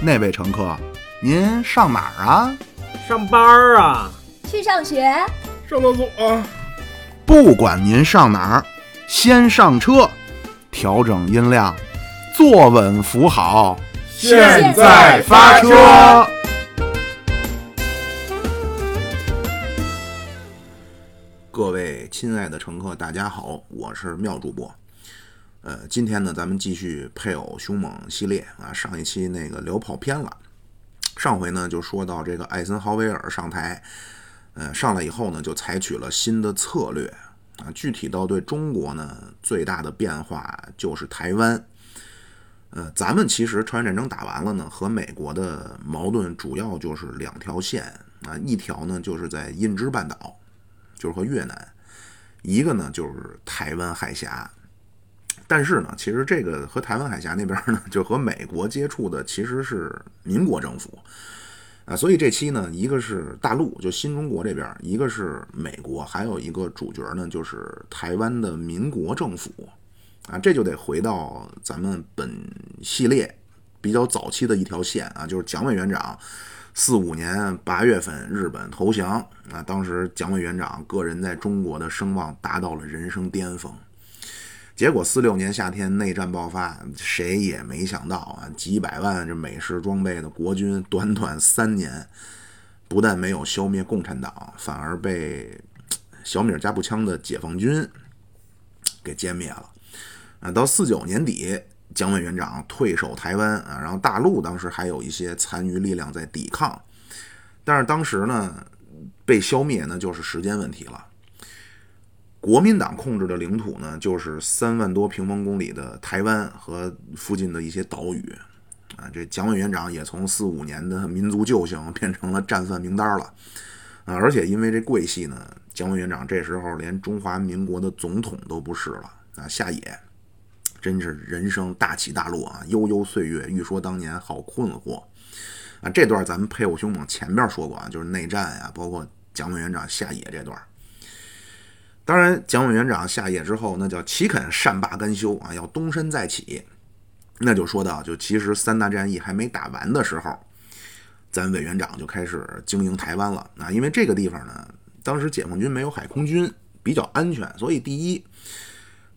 那位乘客，您上哪儿啊？上班儿啊？去上学？上厕所啊？不管您上哪儿，先上车，调整音量，坐稳扶好，现在发车。各位亲爱的乘客，大家好，我是妙主播。呃，今天呢，咱们继续配偶凶猛系列啊。上一期那个聊跑偏了，上回呢就说到这个艾森豪威尔上台，呃，上来以后呢就采取了新的策略啊。具体到对中国呢最大的变化就是台湾。呃，咱们其实朝鲜战争打完了呢，和美国的矛盾主要就是两条线啊，一条呢就是在印支半岛，就是和越南；一个呢就是台湾海峡。但是呢，其实这个和台湾海峡那边呢，就和美国接触的其实是民国政府。啊，所以这期呢，一个是大陆，就新中国这边，一个是美国，还有一个主角呢，就是台湾的民国政府。啊，这就得回到咱们本系列比较早期的一条线啊，就是蒋委员长四五年八月份日本投降。啊，当时蒋委员长个人在中国的声望达到了人生巅峰。结果四六年夏天内战爆发，谁也没想到啊，几百万这美式装备的国军，短短三年，不但没有消灭共产党，反而被 小米加步枪的解放军给歼灭了。啊，到四九年底，蒋委员长退守台湾啊，然后大陆当时还有一些残余力量在抵抗，但是当时呢，被消灭那就是时间问题了。国民党控制的领土呢，就是三万多平方公里的台湾和附近的一些岛屿，啊，这蒋委员长也从四五年的民族救星变成了战犯名单了，啊，而且因为这桂系呢，蒋委员长这时候连中华民国的总统都不是了，啊，下野，真是人生大起大落啊，悠悠岁月，欲说当年好困惑，啊，这段咱们配偶兄猛前边说过啊，就是内战呀，包括蒋委员长下野这段。当然，蒋委员长下野之后，那叫岂肯善罢甘休啊？要东山再起。那就说到，就其实三大战役还没打完的时候，咱委员长就开始经营台湾了啊。因为这个地方呢，当时解放军没有海空军，比较安全，所以第一，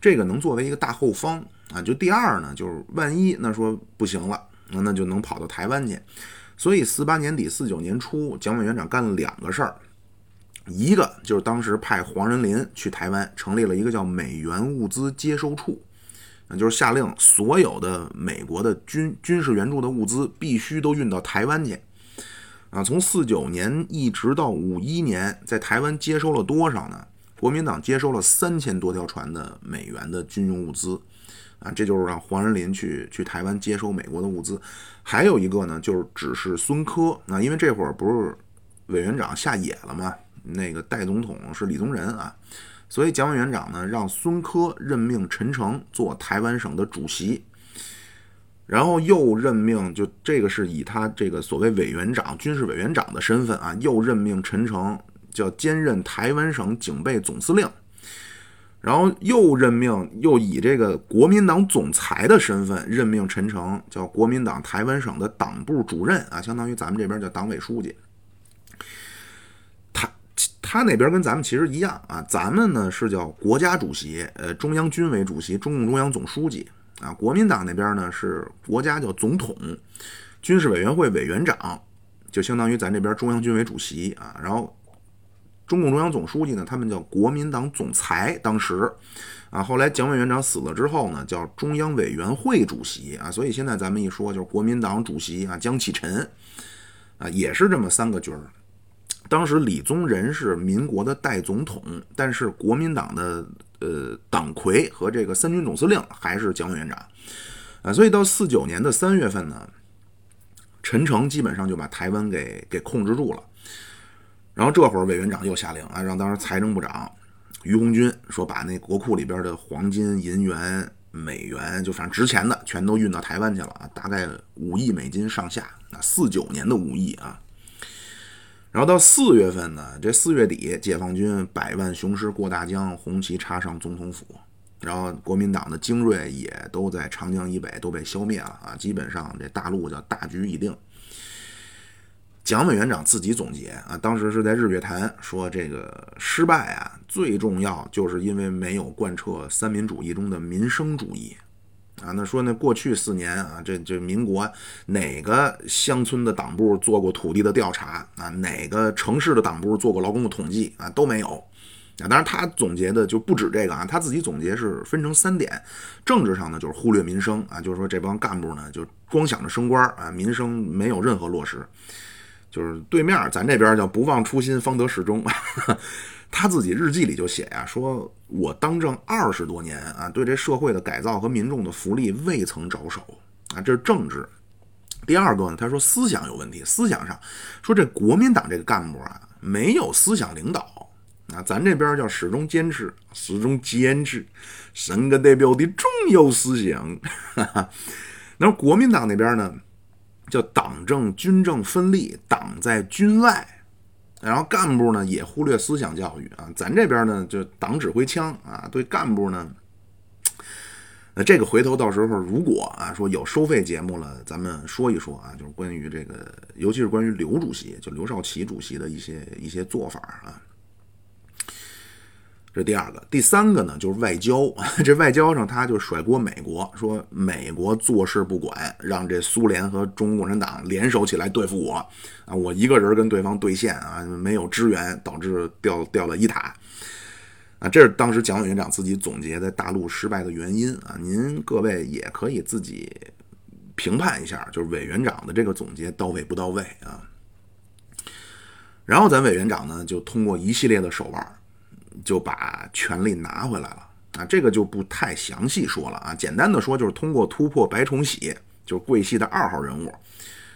这个能作为一个大后方啊。就第二呢，就是万一那说不行了，那那就能跑到台湾去。所以四八年底四九年初，蒋委员长干了两个事儿。一个就是当时派黄仁霖去台湾，成立了一个叫美元物资接收处，那就是下令所有的美国的军军事援助的物资必须都运到台湾去。啊，从四九年一直到五一年，在台湾接收了多少呢？国民党接收了三千多条船的美元的军用物资。啊，这就是让黄仁霖去去台湾接收美国的物资。还有一个呢，就是指示孙科。啊，因为这会儿不是委员长下野了吗？那个代总统是李宗仁啊，所以蒋委员长呢让孙科任命陈诚做台湾省的主席，然后又任命就这个是以他这个所谓委员长、军事委员长的身份啊，又任命陈诚叫兼任台湾省警备总司令，然后又任命又以这个国民党总裁的身份任命陈诚叫国民党台湾省的党部主任啊，相当于咱们这边叫党委书记。他那边跟咱们其实一样啊，咱们呢是叫国家主席，呃，中央军委主席，中共中央总书记啊。国民党那边呢是国家叫总统，军事委员会委员长，就相当于咱这边中央军委主席啊。然后中共中央总书记呢，他们叫国民党总裁，当时啊，后来蒋委员长死了之后呢，叫中央委员会主席啊。所以现在咱们一说就是国民党主席啊，江启臣啊，也是这么三个军儿。当时李宗仁是民国的代总统，但是国民党的呃党魁和这个三军总司令还是蒋委员长啊，所以到四九年的三月份呢，陈诚基本上就把台湾给给控制住了。然后这会儿委员长又下令啊，让当时财政部长于鸿钧说把那国库里边的黄金、银元、美元，就反正值钱的全都运到台湾去了啊，大概五亿美金上下啊，四九年的五亿啊。然后到四月份呢，这四月底，解放军百万雄师过大江，红旗插上总统府，然后国民党的精锐也都在长江以北都被消灭了啊，基本上这大陆叫大局已定。蒋委员长自己总结啊，当时是在日月潭说，这个失败啊，最重要就是因为没有贯彻三民主义中的民生主义啊。那说那过去四年啊，这这民国哪个乡村的党部做过土地的调查啊？哪个城市的党部做过劳工的统计啊？都没有啊。当然他总结的就不止这个啊，他自己总结是分成三点：政治上呢就是忽略民生啊，就是说这帮干部呢就光想着升官啊，民生没有任何落实。就是对面咱这边叫不忘初心方得始终，他自己日记里就写呀，说我当政二十多年啊，对这社会的改造和民众的福利未曾着手啊，这是政治。第二个呢，他说思想有问题，思想上说这国民党这个干部啊没有思想领导啊，咱这边叫始终坚持，始终坚持，省个代表的重要思想。那国民党那边呢？叫党政军政分立，党在军外，然后干部呢也忽略思想教育啊。咱这边呢就党指挥枪啊，对干部呢，那这个回头到时候如果啊说有收费节目了，咱们说一说啊，就是关于这个，尤其是关于刘主席，就刘少奇主席的一些一些做法啊。这第二个，第三个呢，就是外交。这外交上，他就甩锅美国，说美国坐视不管，让这苏联和中国共产党联手起来对付我啊！我一个人跟对方对线啊，没有支援，导致掉掉了一塔啊！这是当时蒋委员长自己总结的大陆失败的原因啊！您各位也可以自己评判一下，就是委员长的这个总结到位不到位啊？然后咱委员长呢，就通过一系列的手腕。就把权力拿回来了啊，这个就不太详细说了啊。简单的说，就是通过突破白崇禧，就是桂系的二号人物，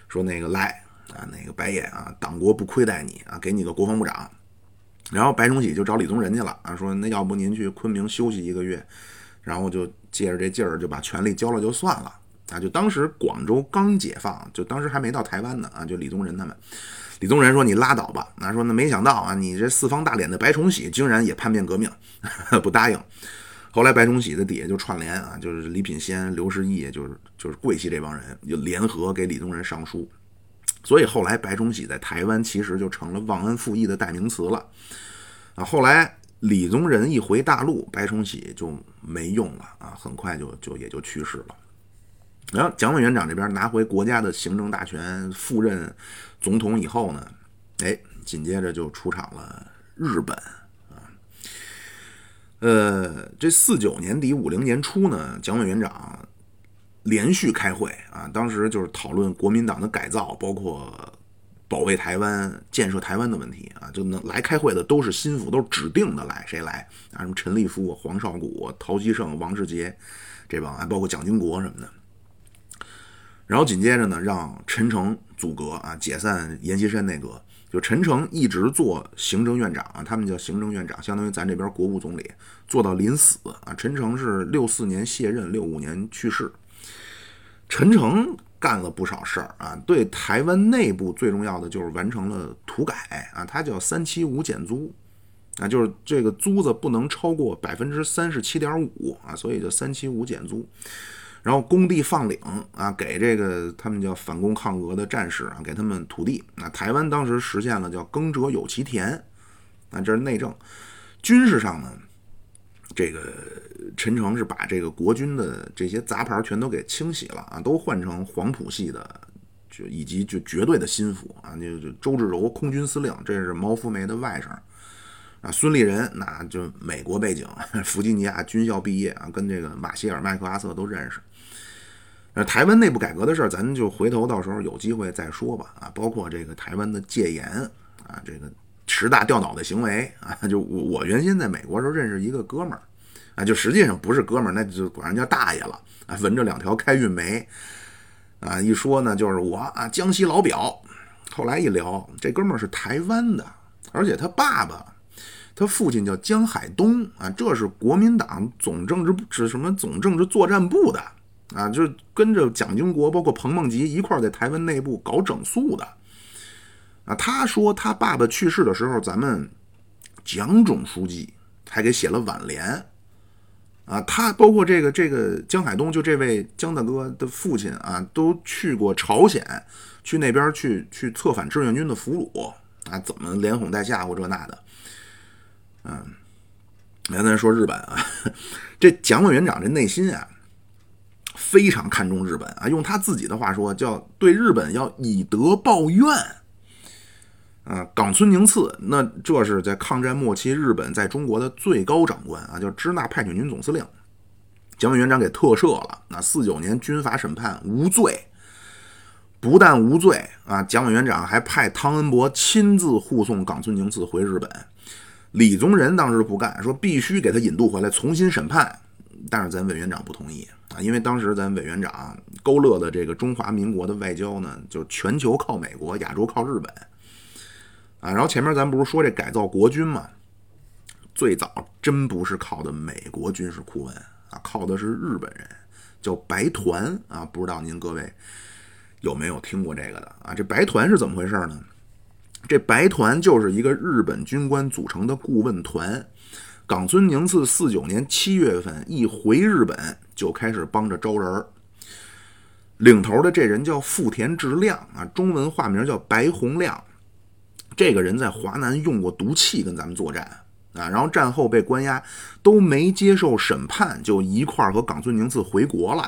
说那个来啊，那个白爷啊，党国不亏待你啊，给你个国防部长。然后白崇禧就找李宗仁去了啊，说那要不您去昆明休息一个月，然后就借着这劲儿就把权力交了就算了啊。就当时广州刚解放，就当时还没到台湾呢啊，就李宗仁他们。李宗仁说：“你拉倒吧。”那，说那没想到啊，你这四方大脸的白崇禧竟然也叛变革命，不答应。后来白崇禧的底下就串联啊，就是李品仙、刘士义，就是就是桂系这帮人就联合给李宗仁上书。所以后来白崇禧在台湾其实就成了忘恩负义的代名词了。啊，后来李宗仁一回大陆，白崇禧就没用了啊，很快就就也就去世了。然后蒋委员长这边拿回国家的行政大权，赴任总统以后呢，哎，紧接着就出场了日本啊。呃，这四九年底五零年初呢，蒋委员长连续开会啊，当时就是讨论国民党的改造，包括保卫台湾、建设台湾的问题啊。就能来开会的都是心腹，都是指定的来，谁来啊？什么陈立夫、黄绍谷、陶希圣、王世杰这帮，还包括蒋经国什么的。然后紧接着呢，让陈诚组阁啊，解散阎锡山内阁。就陈诚一直做行政院长啊，他们叫行政院长，相当于咱这边国务总理，做到临死啊。陈诚是六四年卸任，六五年去世。陈诚干了不少事儿啊，对台湾内部最重要的就是完成了土改啊，他叫三七五减租啊，就是这个租子不能超过百分之三十七点五啊，所以叫三七五减租。然后工地放领啊，给这个他们叫反攻抗俄的战士啊，给他们土地。那台湾当时实现了叫耕者有其田，啊，这是内政。军事上呢，这个陈诚是把这个国军的这些杂牌全都给清洗了啊，都换成黄埔系的，就以及就绝对的心腹啊，就就周志柔空军司令，这是毛福梅的外甥。啊，孙立人那就美国背景，弗吉尼亚军校毕业啊，跟这个马歇尔、麦克阿瑟都认识。呃，台湾内部改革的事儿，咱就回头到时候有机会再说吧。啊，包括这个台湾的戒严啊，这个十大掉脑袋行为啊，就我我原先在美国时候认识一个哥们儿啊，就实际上不是哥们儿，那就管人叫大爷了啊，纹着两条开运梅啊，一说呢就是我啊，江西老表。后来一聊，这哥们儿是台湾的，而且他爸爸，他父亲叫江海东啊，这是国民党总政治部是什么总政治作战部的。啊，就是跟着蒋经国，包括彭梦吉一块在台湾内部搞整肃的。啊，他说他爸爸去世的时候，咱们蒋总书记还给写了挽联。啊，他包括这个这个江海东，就这位江大哥的父亲啊，都去过朝鲜，去那边去去策反志愿军的俘虏啊，怎么连哄带吓唬这那的，嗯，来咱说日本啊，这蒋委员长这内心啊，非常看重日本啊，用他自己的话说，叫对日本要以德报怨。啊，冈村宁次，那这是在抗战末期日本在中国的最高长官啊，叫支那派遣军总司令，蒋委员长给特赦了。那四九年军阀审判无罪，不但无罪啊，蒋委员长还派汤恩伯亲自护送冈村宁次回日本。李宗仁当时不干，说必须给他引渡回来重新审判，但是咱委员长不同意啊，因为当时咱委员长勾勒的这个中华民国的外交呢，就全球靠美国，亚洲靠日本。啊，然后前面咱不是说这改造国军吗？最早真不是靠的美国军事顾问啊，靠的是日本人，叫白团啊。不知道您各位有没有听过这个的啊？这白团是怎么回事呢？这白团就是一个日本军官组成的顾问团。冈村宁次四九年七月份一回日本，就开始帮着招人儿。领头的这人叫富田直亮啊，中文化名叫白洪亮。这个人在华南用过毒气跟咱们作战啊，然后战后被关押，都没接受审判，就一块儿和冈村宁次回国了。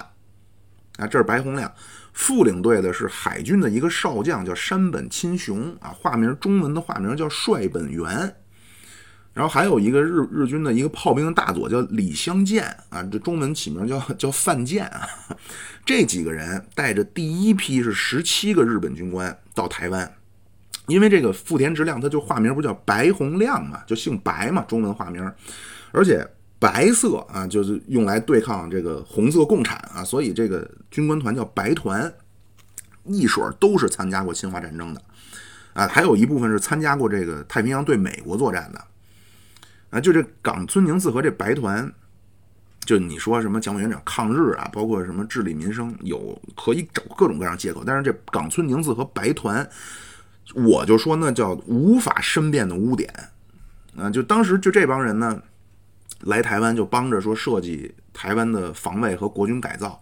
啊，这是白洪亮，副领队的是海军的一个少将，叫山本亲雄啊，化名中文的化名叫帅本元。然后还有一个日日军的一个炮兵大佐叫李相建啊，这中文起名叫叫范建啊。这几个人带着第一批是十七个日本军官到台湾。因为这个富田直亮，他就化名不叫白洪亮嘛，就姓白嘛，中文化名。而且白色啊，就是用来对抗这个红色共产啊，所以这个军官团叫白团，一水儿都是参加过侵华战争的啊，还有一部分是参加过这个太平洋对美国作战的啊。就这冈村宁次和这白团，就你说什么蒋委员长抗日啊，包括什么治理民生，有可以找各种各样借口，但是这冈村宁次和白团。我就说那叫无法申辩的污点，啊，就当时就这帮人呢，来台湾就帮着说设计台湾的防卫和国军改造，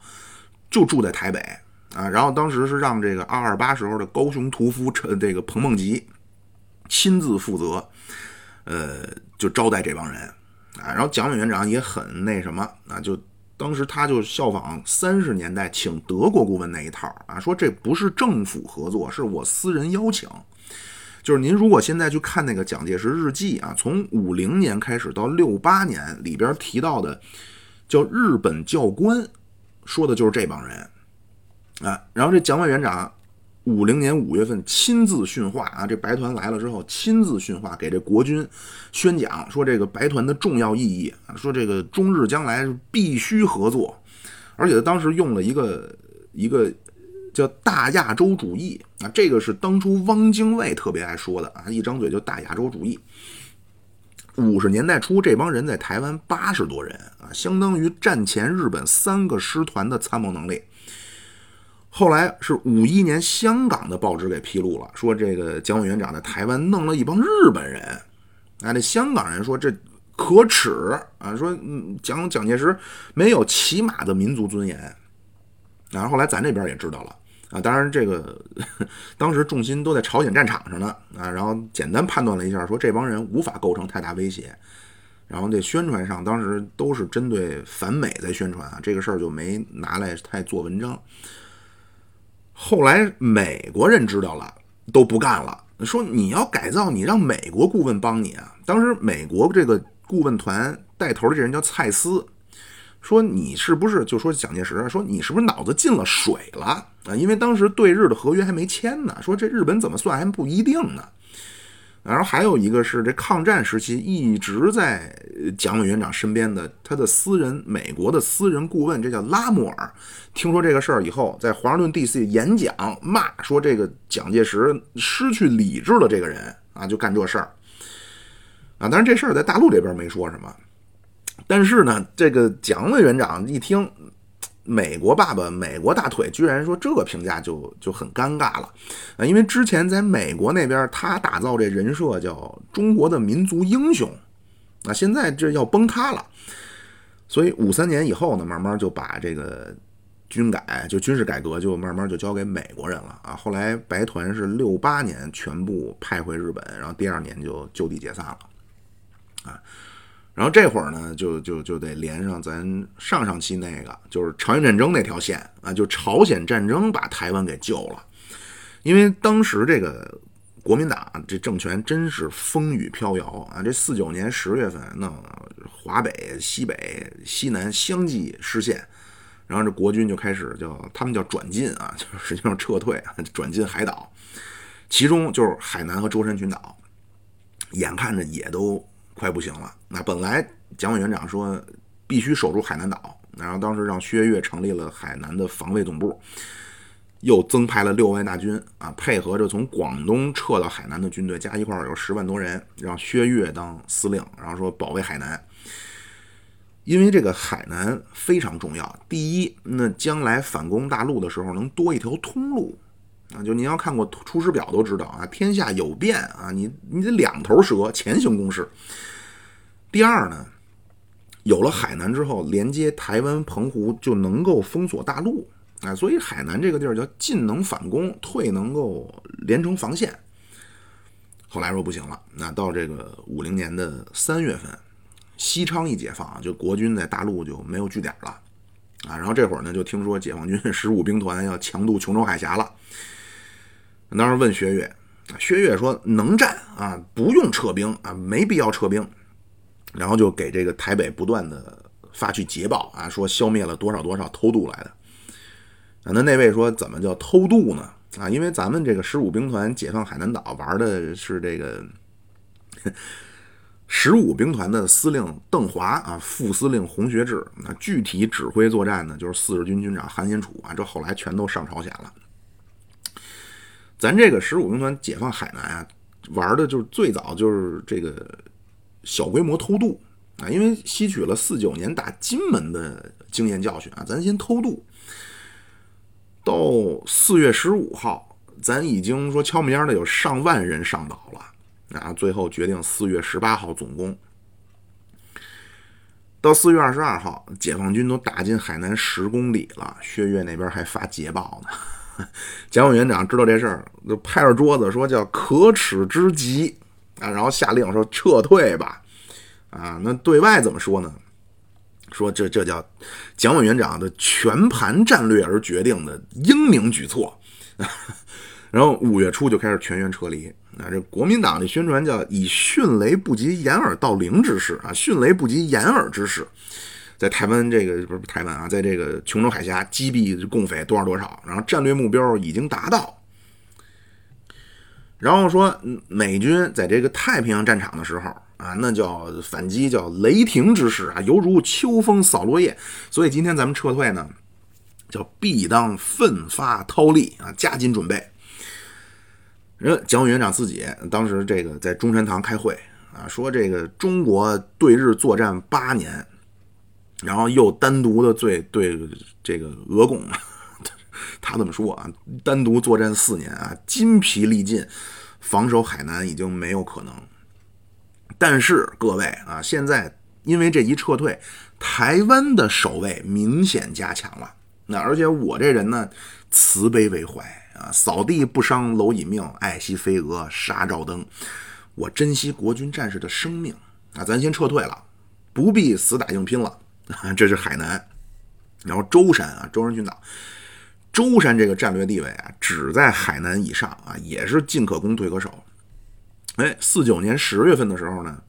就住在台北啊，然后当时是让这个二二八时候的高雄屠夫陈这个彭梦吉亲自负责，呃，就招待这帮人啊，然后蒋委员长也很那什么啊，就。当时他就效仿三十年代请德国顾问那一套啊，说这不是政府合作，是我私人邀请。就是您如果现在去看那个蒋介石日记啊，从五零年开始到六八年里边提到的叫日本教官，说的就是这帮人啊。然后这蒋委员长。五零年五月份亲自训话啊，这白团来了之后亲自训话，给这国军宣讲说这个白团的重要意义啊，说这个中日将来必须合作，而且他当时用了一个一个叫大亚洲主义啊，这个是当初汪精卫特别爱说的啊，一张嘴就大亚洲主义。五十年代初，这帮人在台湾八十多人啊，相当于战前日本三个师团的参谋能力。后来是五一年，香港的报纸给披露了，说这个蒋委员长在台湾弄了一帮日本人，啊，这香港人说这可耻啊，说蒋蒋介石没有起码的民族尊严。然后后来咱这边也知道了啊，当然这个当时重心都在朝鲜战场上呢啊，然后简单判断了一下，说这帮人无法构成太大威胁，然后这宣传上当时都是针对反美在宣传啊，这个事儿就没拿来太做文章。后来美国人知道了都不干了，说你要改造，你让美国顾问帮你啊。当时美国这个顾问团带头的这人叫蔡司，说你是不是就说蒋介石说你是不是脑子进了水了啊？因为当时对日的合约还没签呢，说这日本怎么算还不一定呢。然后还有一个是这抗战时期一直在蒋委员长身边的他的私人美国的私人顾问，这叫拉莫尔。听说这个事儿以后，在华盛顿 D.C. 演讲骂说这个蒋介石失去理智了，这个人啊就干这事儿啊。当然这事儿在大陆这边没说什么，但是呢，这个蒋委员长一听。美国爸爸，美国大腿，居然说这个评价就就很尴尬了啊！因为之前在美国那边，他打造这人设叫中国的民族英雄啊，现在这要崩塌了。所以五三年以后呢，慢慢就把这个军改就军事改革就慢慢就交给美国人了啊。后来白团是六八年全部派回日本，然后第二年就就地解散了啊。然后这会儿呢，就就就得连上咱上上期那个，就是朝鲜战争那条线啊，就朝鲜战争把台湾给救了，因为当时这个国民党这政权真是风雨飘摇啊，这四九年十月份，那华北、西北、西南相继失陷，然后这国军就开始叫他们叫转进啊，就实际上撤退，转进海岛，其中就是海南和舟山群岛，眼看着也都。快不行了。那本来蒋委员长说必须守住海南岛，然后当时让薛岳成立了海南的防卫总部，又增派了六万大军啊，配合着从广东撤到海南的军队，加一块儿有十万多人，让薛岳当司令，然后说保卫海南。因为这个海南非常重要，第一，那将来反攻大陆的时候能多一条通路啊。就您要看过《出师表》都知道啊，天下有变啊，你你得两头蛇，前行攻势。第二呢，有了海南之后，连接台湾、澎湖就能够封锁大陆啊，所以海南这个地儿叫进能反攻，退能够连成防线。后来说不行了，那到这个五零年的三月份，西昌一解放，就国军在大陆就没有据点了啊。然后这会儿呢，就听说解放军十五兵团要强渡琼州海峡了。当时问薛岳，薛岳说能战啊，不用撤兵啊，没必要撤兵。然后就给这个台北不断的发去捷报啊，说消灭了多少多少偷渡来的。啊，那那位说怎么叫偷渡呢？啊，因为咱们这个十五兵团解放海南岛玩的是这个 十五兵团的司令邓华啊，副司令洪学智，那具体指挥作战呢，就是四十军军长韩先楚啊，这后来全都上朝鲜了。咱这个十五兵团解放海南啊，玩的就是最早就是这个。小规模偷渡啊，因为吸取了四九年打金门的经验教训啊，咱先偷渡。到四月十五号，咱已经说敲门烟的有上万人上岛了啊，最后决定四月十八号总攻。到四月二十二号，解放军都打进海南十公里了，薛岳那边还发捷报呢。蒋委员长知道这事儿，就拍着桌子说叫可耻之极。啊，然后下令说撤退吧，啊，那对外怎么说呢？说这这叫蒋委员长的全盘战略而决定的英明举措。然后五月初就开始全员撤离。啊，这国民党的宣传叫以迅雷不及掩耳盗铃之势啊，迅雷不及掩耳之势，在台湾这个不是台湾啊，在这个琼州海峡击毙共匪多少多少，然后战略目标已经达到。然后说，美军在这个太平洋战场的时候啊，那叫反击，叫雷霆之势啊，犹如秋风扫落叶。所以今天咱们撤退呢，叫必当奋发韬力啊，加紧准备。人蒋委员长自己当时这个在中山堂开会啊，说这个中国对日作战八年，然后又单独的对对这个俄共。他这么说啊，单独作战四年啊，筋疲力尽，防守海南已经没有可能。但是各位啊，现在因为这一撤退，台湾的守卫明显加强了。那而且我这人呢，慈悲为怀啊，扫地不伤蝼蚁命，爱惜飞蛾杀照灯。我珍惜国军战士的生命啊，咱先撤退了，不必死打硬拼了。这是海南，然后舟山啊，舟山群岛。舟山这个战略地位啊，只在海南以上啊，也是进可攻退可守。哎，四九年十月份的时候呢，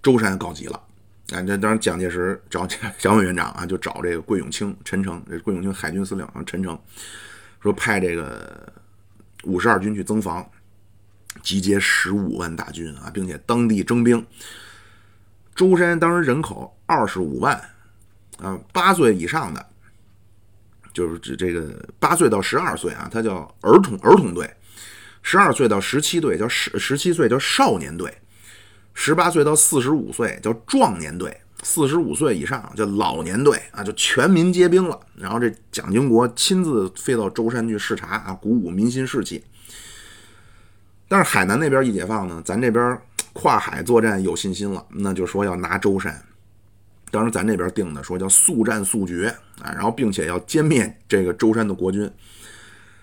舟山告急了。啊，这当然蒋介石找 蒋委员长啊，就找这个桂永清、陈诚，这桂永清海军司令啊，陈诚说派这个五十二军去增防，集结十五万大军啊，并且当地征兵。舟山当时人口二十五万啊，八岁以上的。就是指这个八岁到十二岁啊，他叫儿童儿童队；十二岁到十七队叫十十七岁叫少年队；十八岁到四十五岁叫壮年队；四十五岁以上叫老年队啊，就全民皆兵了。然后这蒋经国亲自飞到舟山去视察啊，鼓舞民心士气。但是海南那边一解放呢，咱这边跨海作战有信心了，那就说要拿舟山。当时咱这边定的说叫速战速决啊，然后并且要歼灭这个舟山的国军。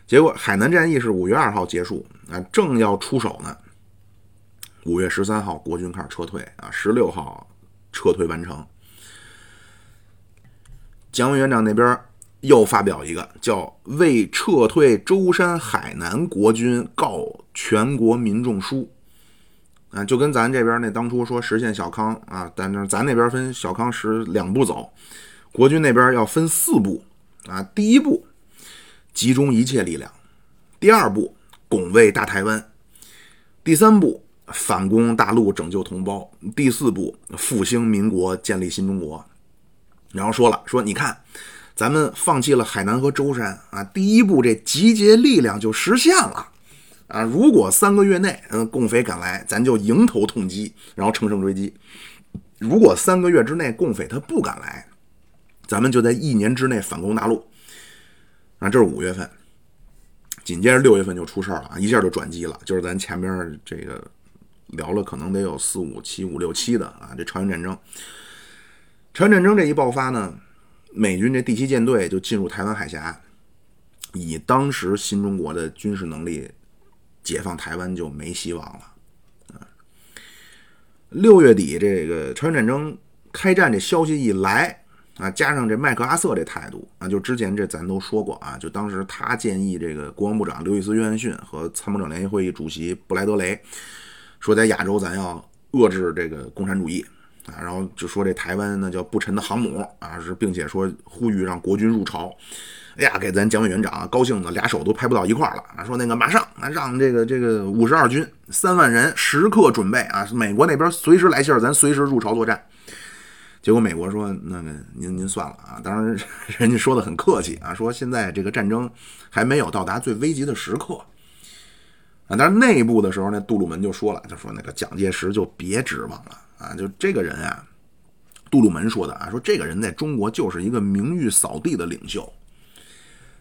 结果海南战役是五月二号结束啊，正要出手呢。五月十三号，国军开始撤退啊，十六号撤退完成。蒋委员长那边又发表一个叫“为撤退舟山海南国军告全国民众书”，啊，就跟咱这边那当初说实现小康啊，但是咱那边分小康时两步走，国军那边要分四步啊。第一步，集中一切力量；第二步，拱卫大台湾；第三步，反攻大陆，拯救同胞；第四步，复兴民国，建立新中国。然后说了，说你看，咱们放弃了海南和舟山啊，第一步这集结力量就实现了啊。如果三个月内，嗯，共匪敢来，咱就迎头痛击，然后乘胜追击；如果三个月之内共匪他不敢来，咱们就在一年之内反攻大陆。啊，这是五月份，紧接着六月份就出事儿了啊，一下就转机了，就是咱前边这个聊了，可能得有四五七五六七的啊，这朝鲜战争。朝鲜战争这一爆发呢，美军这第七舰队就进入台湾海峡，以当时新中国的军事能力，解放台湾就没希望了。啊，六月底这个朝鲜战争开战这消息一来啊，加上这麦克阿瑟这态度啊，就之前这咱都说过啊，就当时他建议这个国防部长刘易斯·约翰逊和参谋长联席会议主席布莱德雷说，在亚洲咱要遏制这个共产主义。啊，然后就说这台湾那叫不沉的航母啊，是并且说呼吁让国军入朝。哎呀，给咱蒋委员长高兴的俩手都拍不到一块儿了啊！说那个马上啊，让这个这个五十二军三万人时刻准备啊，美国那边随时来信儿，咱随时入朝作战。结果美国说那个您您算了啊，当然人家说的很客气啊，说现在这个战争还没有到达最危急的时刻啊。但是内部的时候呢，杜鲁门就说了，他说那个蒋介石就别指望了。啊，就这个人啊，杜鲁门说的啊，说这个人在中国就是一个名誉扫地的领袖。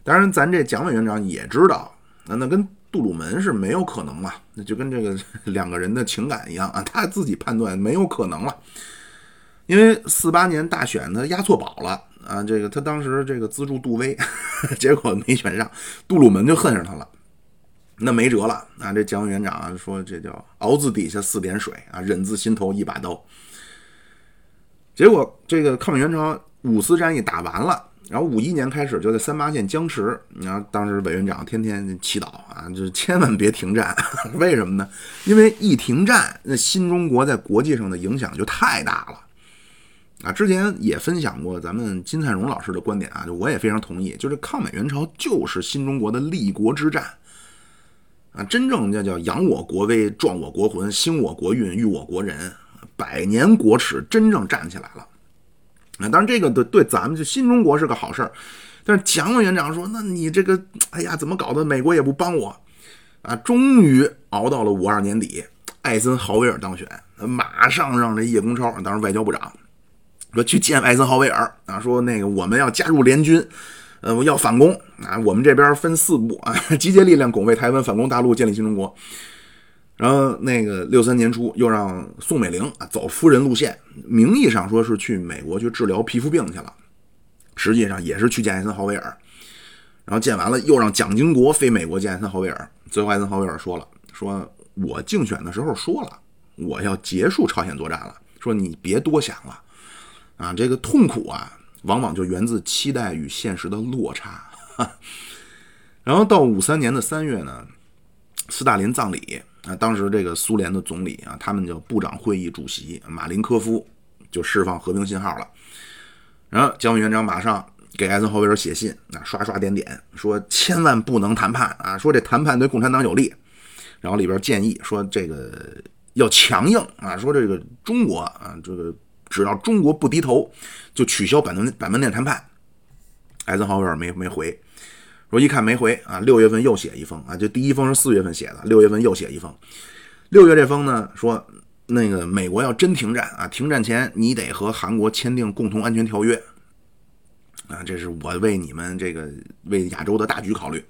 当然，咱这蒋委员长也知道，那那跟杜鲁门是没有可能了，那就跟这个 两个人的情感一样啊，他自己判断没有可能了，因为四八年大选他押错宝了啊，这个他当时这个资助杜威，结果没选上，杜鲁门就恨上他了。那没辙了啊！这蒋委员长说：“这叫熬字底下四点水啊，忍字心头一把刀。”结果这个抗美援朝五次战役打完了，然后五一年开始就在三八线僵持。然后当时委员长天天祈祷啊，就千万别停战。为什么呢？因为一停战，那新中国在国际上的影响就太大了啊！之前也分享过咱们金灿荣老师的观点啊，就我也非常同意，就是抗美援朝就是新中国的立国之战。啊，真正叫叫扬我国威、壮我国魂、兴我国运、育我国人，百年国耻真正站起来了。啊，当然这个对对咱们就新中国是个好事儿，但是蒋委员长说，那你这个，哎呀，怎么搞的？美国也不帮我啊！终于熬到了五二年底，艾森豪威尔当选，马上让这叶公超，当时外交部长，说去见艾森豪威尔啊，说那个我们要加入联军。呃，要反攻啊！我们这边分四步啊，集结力量，拱卫台湾，反攻大陆，建立新中国。然后那个六三年初，又让宋美龄啊走夫人路线，名义上说是去美国去治疗皮肤病去了，实际上也是去见艾森豪威尔。然后见完了，又让蒋经国飞美国见艾森豪威尔。最后艾森豪威尔说了：“说我竞选的时候说了，我要结束朝鲜作战了。说你别多想了啊，这个痛苦啊。”往往就源自期待与现实的落差。然后到五三年的三月呢，斯大林葬礼啊，当时这个苏联的总理啊，他们叫部长会议主席马林科夫就释放和平信号了。然后蒋委员长马上给艾森豪威尔写信啊，刷刷点点说千万不能谈判啊，说这谈判对共产党有利。然后里边建议说这个要强硬啊，说这个中国啊，这个。只要中国不低头，就取消板门板门店谈判。艾森豪威尔没没回，说一看没回啊，六月份又写一封啊，就第一封是四月份写的，六月份又写一封。六月这封呢说，那个美国要真停战啊，停战前你得和韩国签订共同安全条约啊，这是我为你们这个为亚洲的大局考虑。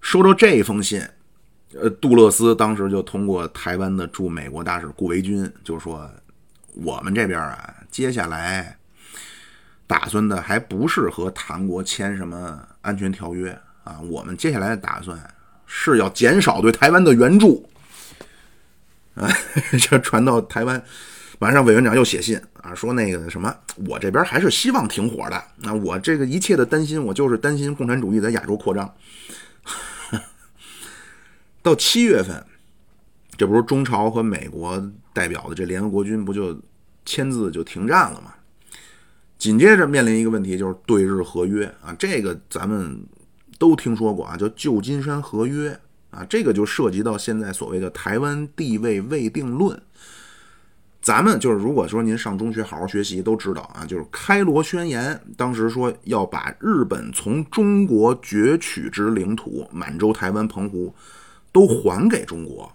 收到这封信，呃，杜勒斯当时就通过台湾的驻美国大使顾维钧就说。我们这边啊，接下来打算的还不是和韩国签什么安全条约啊，我们接下来的打算是要减少对台湾的援助。啊，这传到台湾，晚上委员长又写信啊，说那个什么，我这边还是希望停火的。那我这个一切的担心，我就是担心共产主义在亚洲扩张。到七月份，这不是中朝和美国代表的这联合国军不就签字就停战了吗？紧接着面临一个问题，就是对日合约啊，这个咱们都听说过啊，叫旧金山合约。啊，这个就涉及到现在所谓的台湾地位未定论。咱们就是，如果说您上中学好好学习，都知道啊，就是开罗宣言当时说要把日本从中国攫取之领土满洲、台湾、澎湖都还给中国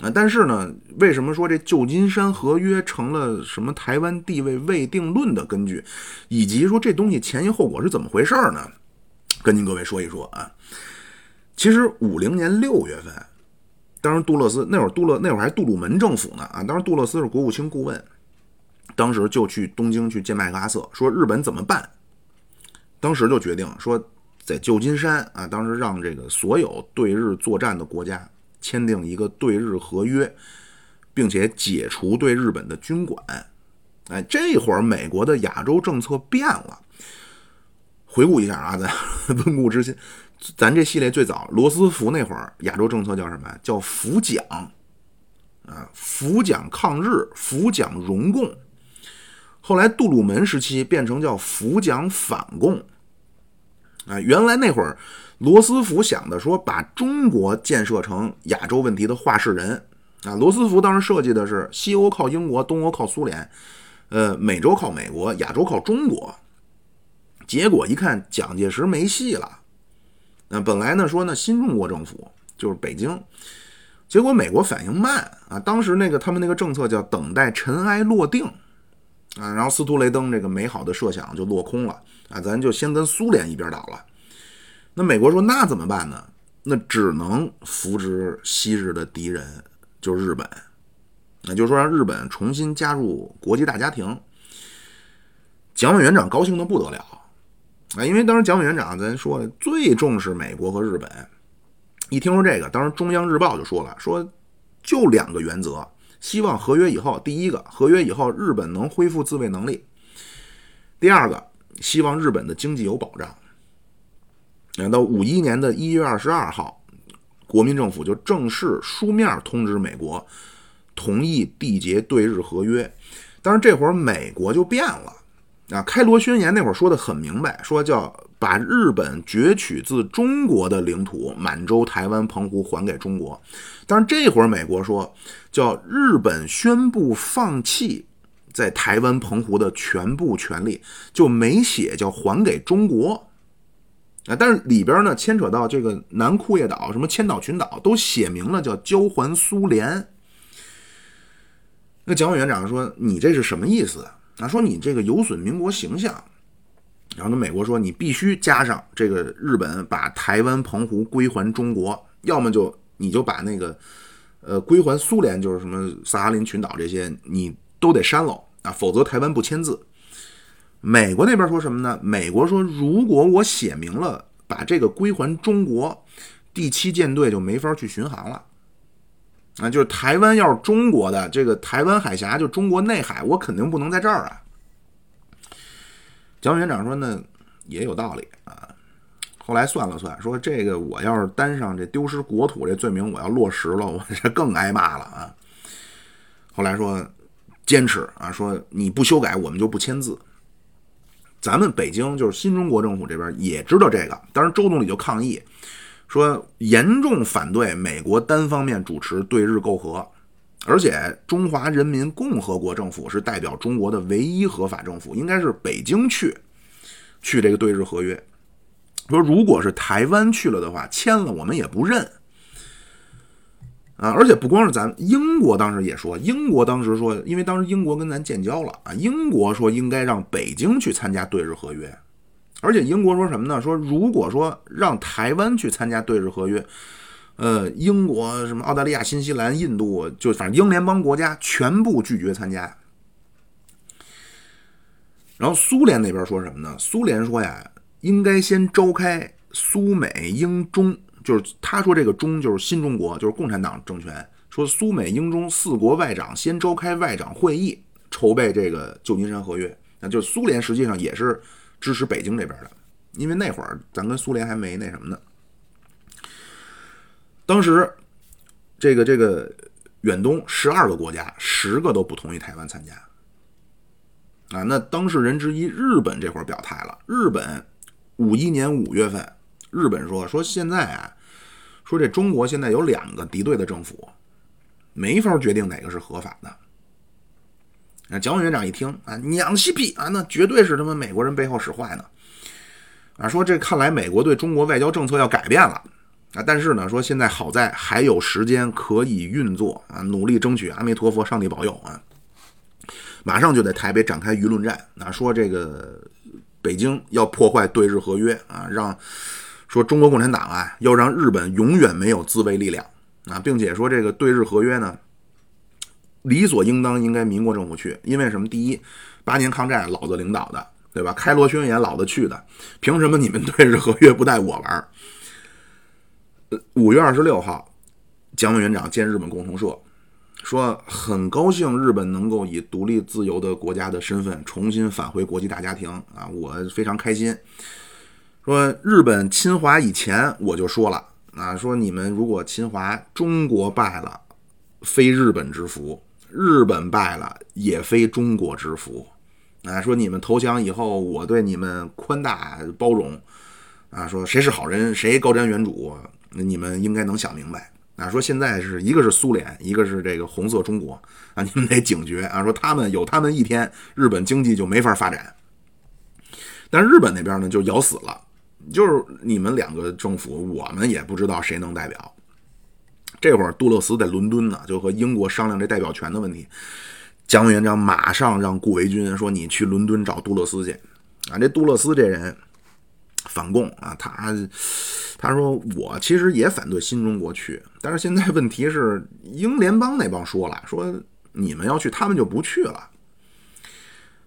啊。但是呢，为什么说这旧金山合约成了什么台湾地位未定论的根据，以及说这东西前因后果是怎么回事呢？跟您各位说一说啊。其实五零年六月份，当时杜勒斯那会儿杜勒那会儿还杜鲁门政府呢啊，当时杜勒斯是国务卿顾问，当时就去东京去见麦克阿瑟，说日本怎么办？当时就决定说，在旧金山啊，当时让这个所有对日作战的国家签订一个对日合约，并且解除对日本的军管。哎，这会儿美国的亚洲政策变了。回顾一下啊，咱 温故知新。咱这系列最早，罗斯福那会儿，亚洲政策叫什么？叫扶蒋啊，扶蒋抗日，扶蒋荣共。后来杜鲁门时期变成叫扶蒋反共啊。原来那会儿，罗斯福想的说把中国建设成亚洲问题的话事人啊。罗斯福当时设计的是西欧靠英国，东欧靠苏联，呃，美洲靠美国，亚洲靠中国。结果一看，蒋介石没戏了。那本来呢说呢新中国政府就是北京，结果美国反应慢啊，当时那个他们那个政策叫等待尘埃落定啊，然后斯图雷登这个美好的设想就落空了啊，咱就先跟苏联一边倒了。那美国说那怎么办呢？那只能扶植昔日的敌人，就是日本，那就是说让日本重新加入国际大家庭。蒋委员长高兴的不得了。啊，因为当时蒋委员长咱说最重视美国和日本，一听说这个，当时中央日报就说了，说就两个原则，希望合约以后，第一个，合约以后日本能恢复自卫能力；第二个，希望日本的经济有保障。那到五一年的一月二十二号，国民政府就正式书面通知美国，同意缔结对日合约。但是这会儿美国就变了。啊，开罗宣言那会儿说的很明白，说叫把日本攫取自中国的领土满洲、台湾、澎湖还给中国。但是这会儿美国说叫日本宣布放弃在台湾、澎湖的全部权利，就没写叫还给中国。啊，但是里边呢牵扯到这个南库页岛、什么千岛群岛都写明了叫交还苏联。那蒋委员长说：“你这是什么意思？”啊，说你这个有损民国形象，然后跟美国说，你必须加上这个日本把台湾、澎湖归还中国，要么就你就把那个呃归还苏联，就是什么萨哈林群岛这些，你都得删了啊，否则台湾不签字。美国那边说什么呢？美国说，如果我写明了把这个归还中国，第七舰队就没法去巡航了。啊，就是台湾要是中国的这个台湾海峡，就中国内海，我肯定不能在这儿啊。蒋委员长说：“那也有道理啊。”后来算了算，说这个我要是担上这丢失国土这罪名，我要落实了，我这更挨骂了啊。后来说坚持啊，说你不修改，我们就不签字。咱们北京就是新中国政府这边也知道这个，当时周总理就抗议。说严重反对美国单方面主持对日媾和，而且中华人民共和国政府是代表中国的唯一合法政府，应该是北京去去这个对日合约。说如果是台湾去了的话，签了我们也不认啊！而且不光是咱英国当时也说，英国当时说，因为当时英国跟咱建交了啊，英国说应该让北京去参加对日合约。而且英国说什么呢？说如果说让台湾去参加对日合约，呃，英国什么澳大利亚、新西兰、印度，就反正英联邦国家全部拒绝参加。然后苏联那边说什么呢？苏联说呀，应该先召开苏美英中，就是他说这个中就是新中国，就是共产党政权。说苏美英中四国外长先召开外长会议，筹备这个旧金山合约。那就是苏联实际上也是支持北京这边的，因为那会儿咱跟苏联还没那什么呢。当时这个这个远东十二个国家，十个都不同意台湾参加。啊，那当事人之一日本这会儿表态了。日本五一年五月份，日本说说现在啊，说这中国现在有两个敌对的政府。没法决定哪个是合法的。那蒋委员长一听啊，娘西屁啊，那绝对是他妈美国人背后使坏呢。啊，说这看来美国对中国外交政策要改变了啊。但是呢，说现在好在还有时间可以运作啊，努力争取阿弥陀佛，上帝保佑啊。马上就在台北展开舆论战啊，说这个北京要破坏对日合约啊，让说中国共产党啊要让日本永远没有自卫力量。啊，并且说这个对日合约呢，理所应当应该民国政府去，因为什么？第一，八年抗战老子领导的，对吧？开罗宣言老子去的，凭什么你们对日合约不带我玩？五月二十六号，蒋委员长见日本共同社，说很高兴日本能够以独立自由的国家的身份重新返回国际大家庭啊，我非常开心。说日本侵华以前我就说了。啊，说你们如果侵华，中国败了，非日本之福；日本败了，也非中国之福。啊，说你们投降以后，我对你们宽大包容。啊，说谁是好人，谁高瞻远瞩，你们应该能想明白。啊，说现在是一个是苏联，一个是这个红色中国。啊，你们得警觉啊！说他们有他们一天，日本经济就没法发展。但是日本那边呢，就咬死了。就是你们两个政府，我们也不知道谁能代表。这会儿杜勒斯在伦敦呢，就和英国商量这代表权的问题。蒋委员长马上让顾维钧说：“你去伦敦找杜勒斯去。”啊，这杜勒斯这人反共啊，他他说我其实也反对新中国去，但是现在问题是英联邦那帮说了，说你们要去，他们就不去了。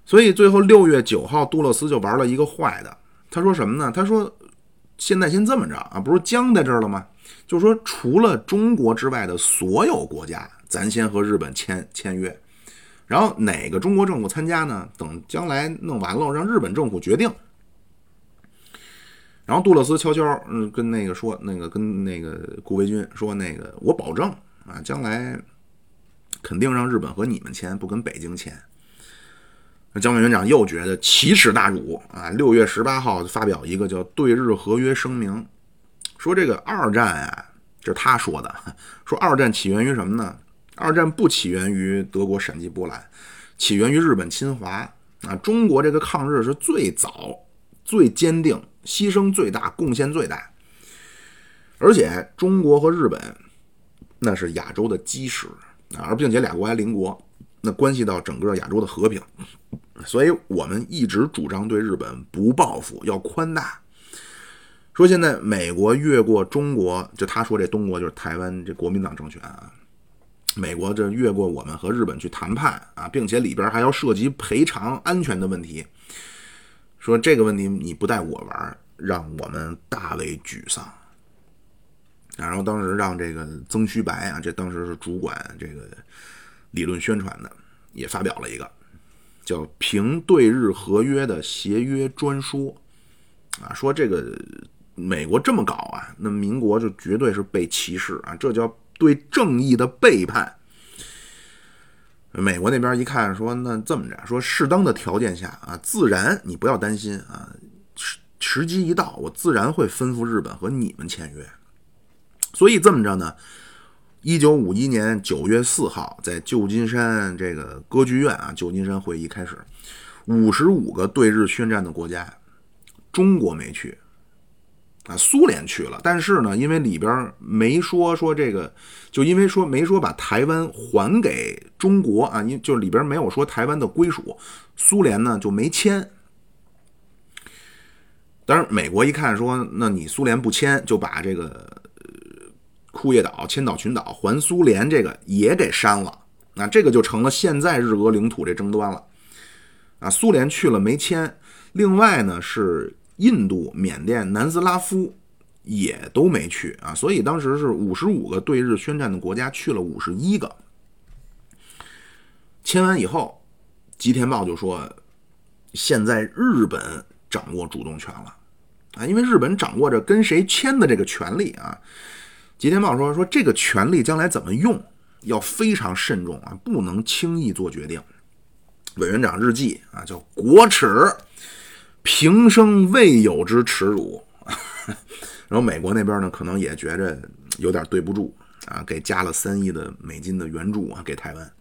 所以最后六月九号，杜勒斯就玩了一个坏的。他说什么呢？他说：“现在先这么着啊，不是僵在这儿了吗？就是说，除了中国之外的所有国家，咱先和日本签签约，然后哪个中国政府参加呢？等将来弄完了，让日本政府决定。”然后杜勒斯悄悄嗯跟那个说，那个跟那个顾维钧说，那个我保证啊，将来肯定让日本和你们签，不跟北京签。那蒋委员长又觉得奇耻大辱啊！六月十八号发表一个叫《对日合约声明》，说这个二战啊，这是他说的，说二战起源于什么呢？二战不起源于德国闪击波兰，起源于日本侵华啊！中国这个抗日是最早、最坚定、牺牲最大、贡献最大，而且中国和日本那是亚洲的基石啊，而并且俩国还邻国。那关系到整个亚洲的和平，所以我们一直主张对日本不报复，要宽大。说现在美国越过中国，就他说这东国就是台湾这国民党政权啊，美国这越过我们和日本去谈判啊，并且里边还要涉及赔偿、安全的问题。说这个问题你不带我玩，让我们大为沮丧。然后当时让这个曾虚白啊，这当时是主管这个。理论宣传的也发表了一个叫《评对日合约的协约专说》啊，说这个美国这么搞啊，那民国就绝对是被歧视啊，这叫对正义的背叛。美国那边一看说，那这么着，说适当的条件下啊，自然你不要担心啊，时时机一到，我自然会吩咐日本和你们签约。所以这么着呢。一九五一年九月四号，在旧金山这个歌剧院啊，旧金山会议开始，五十五个对日宣战的国家，中国没去，啊，苏联去了，但是呢，因为里边没说说这个，就因为说没说把台湾还给中国啊，因就里边没有说台湾的归属，苏联呢就没签。当然，美国一看说，那你苏联不签，就把这个。库页岛、千岛群岛还苏联，这个也给删了，那这个就成了现在日俄领土这争端了。啊，苏联去了没签。另外呢是印度、缅甸、南斯拉夫也都没去啊，所以当时是五十五个对日宣战的国家去了五十一个。签完以后，吉田茂就说：“现在日本掌握主动权了啊，因为日本掌握着跟谁签的这个权利啊。”吉田茂说：“说这个权利将来怎么用，要非常慎重啊，不能轻易做决定。”委员长日记啊，叫“国耻，平生未有之耻辱。”然后美国那边呢，可能也觉着有点对不住啊，给加了三亿的美金的援助啊，给台湾。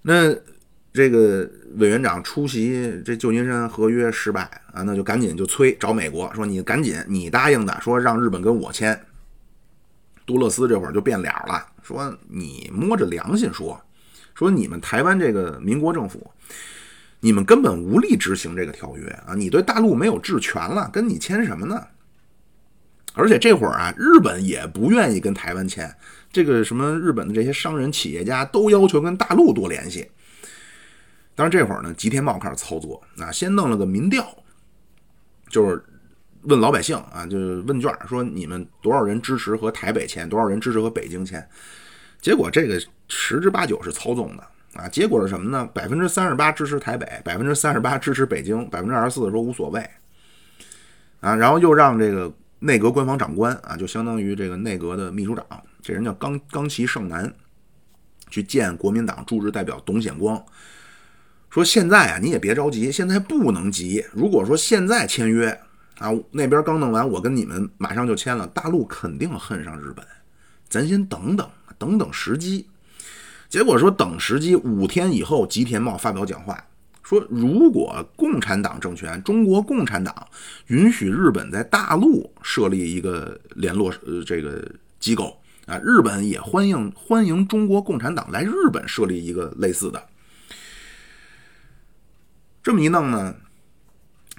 那这个委员长出席这旧金山合约失败啊，那就赶紧就催找美国说：“你赶紧，你答应的说让日本跟我签。”杜勒斯这会儿就变脸了，说：“你摸着良心说，说你们台湾这个民国政府，你们根本无力执行这个条约啊！你对大陆没有治权了，跟你签什么呢？而且这会儿啊，日本也不愿意跟台湾签。”这个什么日本的这些商人企业家都要求跟大陆多联系。当然这会儿呢，吉田茂开始操作啊，先弄了个民调，就是问老百姓啊，就是问卷说你们多少人支持和台北签，多少人支持和北京签。结果这个十之八九是操纵的啊。结果是什么呢？百分之三十八支持台北，百分之三十八支持北京，百分之二十四说无所谓啊。然后又让这个内阁官方长官啊，就相当于这个内阁的秘书长。这人叫冈冈崎胜男，去见国民党驻日代表董显光，说：“现在啊，你也别着急，现在不能急。如果说现在签约啊，那边刚弄完，我跟你们马上就签了，大陆肯定恨上日本。咱先等等，等等时机。结果说等时机，五天以后，吉田茂发表讲话，说如果共产党政权，中国共产党允许日本在大陆设立一个联络呃这个机构。”啊，日本也欢迎欢迎中国共产党来日本设立一个类似的。这么一弄呢，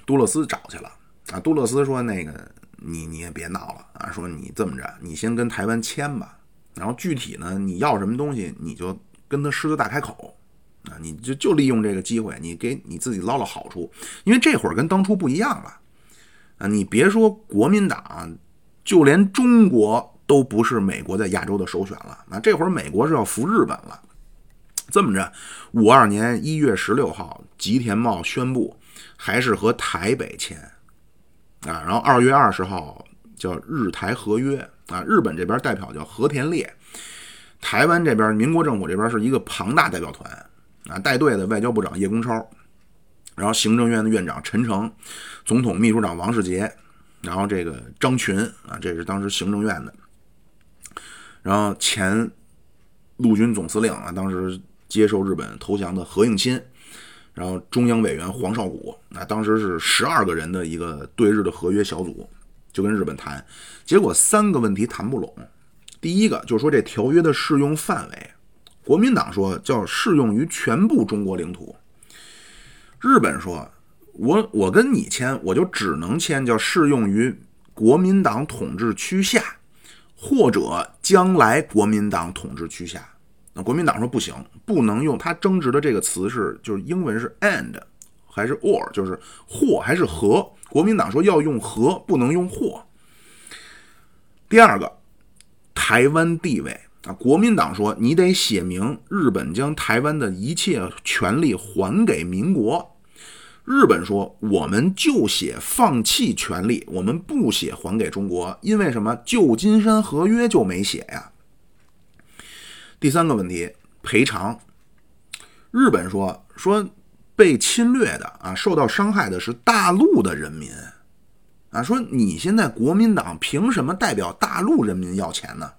杜勒斯找去了啊。杜勒斯说：“那个你你也别闹了啊，说你这么着，你先跟台湾签吧。然后具体呢，你要什么东西，你就跟他狮子大开口啊，你就就利用这个机会，你给你自己捞了好处。因为这会儿跟当初不一样了啊，你别说国民党，就连中国。”都不是美国在亚洲的首选了。那这会儿美国是要服日本了。这么着，五二年一月十六号，吉田茂宣布还是和台北签啊。然后二月二十号叫日台合约啊。日本这边代表叫和田烈，台湾这边民国政府这边是一个庞大代表团啊。带队的外交部长叶公超，然后行政院的院长陈诚，总统秘书长王世杰，然后这个张群啊，这是当时行政院的。然后前陆军总司令啊，当时接受日本投降的何应钦，然后中央委员黄绍谷，那当时是十二个人的一个对日的合约小组，就跟日本谈，结果三个问题谈不拢。第一个就是说这条约的适用范围，国民党说叫适用于全部中国领土，日本说我我跟你签，我就只能签叫适用于国民党统治区下。或者将来国民党统治区下，那国民党说不行，不能用。他争执的这个词是，就是英文是 and 还是 or，就是或还是和。国民党说要用和，不能用或。第二个，台湾地位啊，国民党说你得写明日本将台湾的一切权利还给民国。日本说，我们就写放弃权利，我们不写还给中国，因为什么？旧金山合约就没写呀。第三个问题，赔偿。日本说说被侵略的啊，受到伤害的是大陆的人民啊，说你现在国民党凭什么代表大陆人民要钱呢？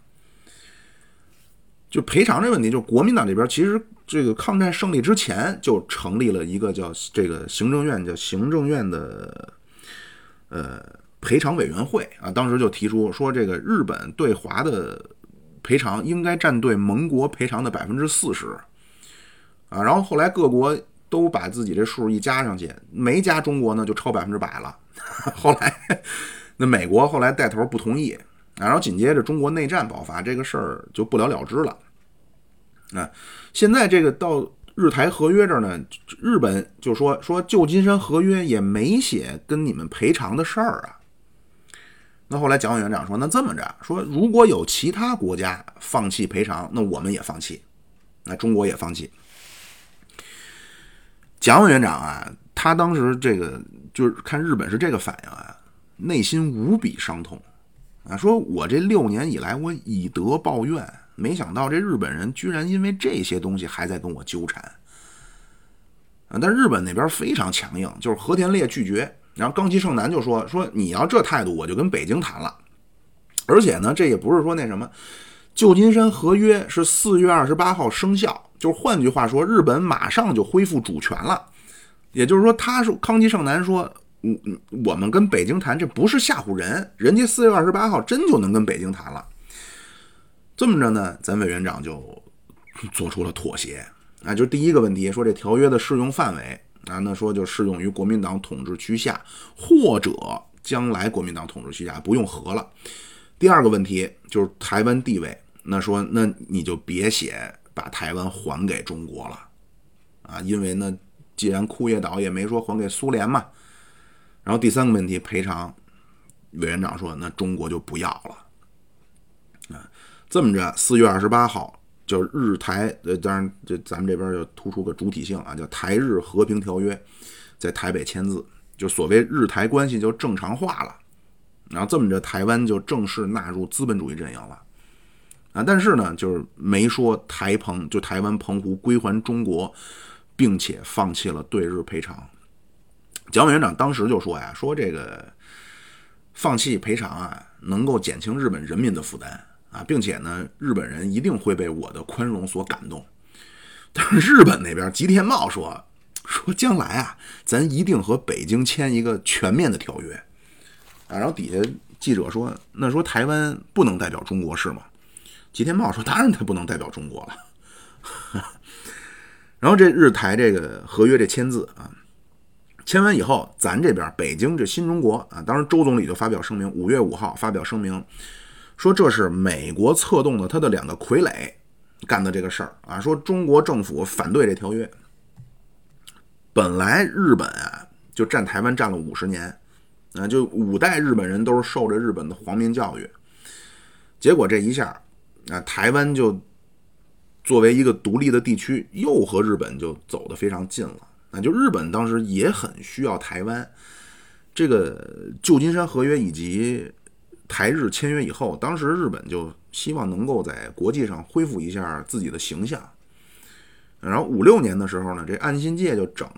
就赔偿这问题，就国民党这边其实。这个抗战胜利之前就成立了一个叫这个行政院叫行政院的呃赔偿委员会啊，当时就提出说这个日本对华的赔偿应该占对盟国赔偿的百分之四十啊，然后后来各国都把自己这数一加上去，没加中国呢就超百分之百了。后来那美国后来带头不同意啊，然后紧接着中国内战爆发，这个事儿就不了了之了。啊，现在这个到日台合约这儿呢，日本就说说旧金山合约也没写跟你们赔偿的事儿啊。那后来蒋委员长说，那这么着说，如果有其他国家放弃赔偿，那我们也放弃，那中国也放弃。蒋委员长啊，他当时这个就是看日本是这个反应啊，内心无比伤痛啊，说我这六年以来我以德报怨，没想到这日本人居然因为这些东西还在跟我纠缠啊！但日本那边非常强硬，就是和田烈拒绝，然后冈崎胜男就说说你要这态度，我就跟北京谈了，而且呢，这也不是说那什么。旧金山合约是四月二十八号生效，就是换句话说，日本马上就恢复主权了。也就是说，他说康基胜男说，嗯嗯，我们跟北京谈，这不是吓唬人，人家四月二十八号真就能跟北京谈了。这么着呢，咱委员长就做出了妥协啊，就第一个问题，说这条约的适用范围啊，那说就适用于国民党统治区下或者将来国民党统治区下，不用和了。第二个问题就是台湾地位。那说，那你就别写把台湾还给中国了，啊，因为呢，既然库页岛也没说还给苏联嘛。然后第三个问题，赔偿，委员长说，那中国就不要了，啊，这么着，四月二十八号，就日台，呃，当然这咱们这边就突出个主体性啊，叫台日和平条约，在台北签字，就所谓日台关系就正常化了，然后这么着，台湾就正式纳入资本主义阵营了。啊，但是呢，就是没说台澎就台湾澎湖归还中国，并且放弃了对日赔偿。蒋委员长当时就说呀，说这个放弃赔偿啊，能够减轻日本人民的负担啊，并且呢，日本人一定会被我的宽容所感动。但是日本那边吉田茂说，说将来啊，咱一定和北京签一个全面的条约啊。然后底下记者说，那说台湾不能代表中国是吗？吉田茂说：“当然，他不能代表中国了。”然后这日台这个合约这签字啊，签完以后，咱这边北京这新中国啊，当时周总理就发表声明，五月五号发表声明，说这是美国策动的他的两个傀儡干的这个事儿啊，说中国政府反对这条约。本来日本啊就占台湾占了五十年啊，就五代日本人都是受着日本的皇民教育，结果这一下。那，台湾就作为一个独立的地区，又和日本就走得非常近了。那就日本当时也很需要台湾。这个旧金山合约以及台日签约以后，当时日本就希望能够在国际上恢复一下自己的形象。然后五六年的时候呢，这岸信介就整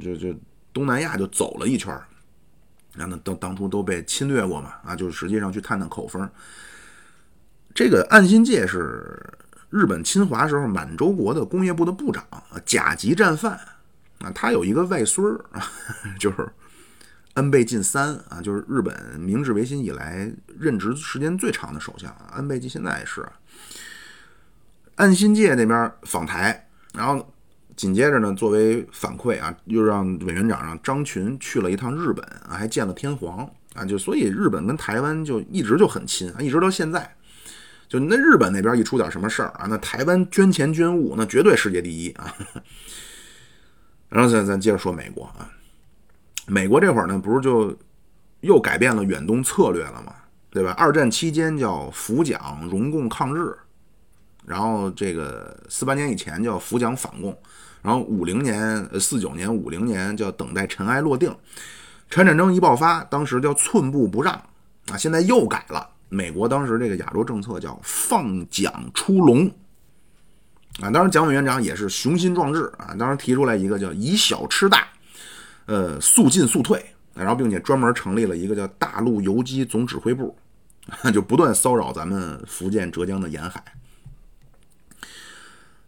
就就东南亚就走了一圈儿，那当当初都被侵略过嘛，啊，就实际上去探探口风。这个岸信介是日本侵华时候满洲国的工业部的部长，甲级战犯啊。他有一个外孙儿，就是安倍晋三啊，就是日本明治维新以来任职时间最长的首相。安倍晋现在也是。岸信介那边访台，然后紧接着呢，作为反馈啊，又让委员长让张群去了一趟日本啊，还见了天皇啊，就所以日本跟台湾就一直就很亲啊，一直到现在。就那日本那边一出点什么事儿啊，那台湾捐钱捐物，那绝对世界第一啊。然后咱咱接着说美国啊，美国这会儿呢，不是就又改变了远东策略了吗？对吧？二战期间叫扶蒋荣共抗日，然后这个四八年以前叫扶蒋反共，然后五零年呃四九年五零年叫等待尘埃落定，产战争一爆发，当时叫寸步不让啊，现在又改了。美国当时这个亚洲政策叫放蒋出笼啊，当然蒋委员长也是雄心壮志啊，当时提出来一个叫以小吃大，呃，速进速退，然后并且专门成立了一个叫大陆游击总指挥部，就不断骚扰咱们福建、浙江的沿海。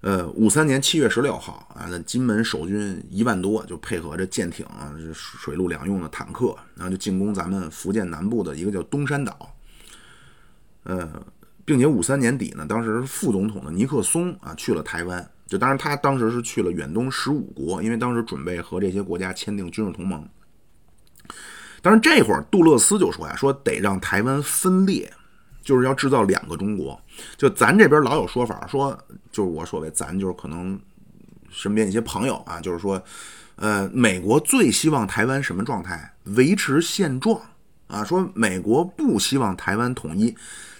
呃，五三年七月十六号啊，那金门守军一万多，就配合着舰艇啊，水陆两用的坦克，然后就进攻咱们福建南部的一个叫东山岛。呃，并且五三年底呢，当时副总统的尼克松啊去了台湾，就当然他当时是去了远东十五国，因为当时准备和这些国家签订军事同盟。当然这会儿杜勒斯就说呀，说得让台湾分裂，就是要制造两个中国。就咱这边老有说法说，就是我所谓咱就是可能身边一些朋友啊，就是说，呃，美国最希望台湾什么状态？维持现状啊，说美国不希望台湾统一，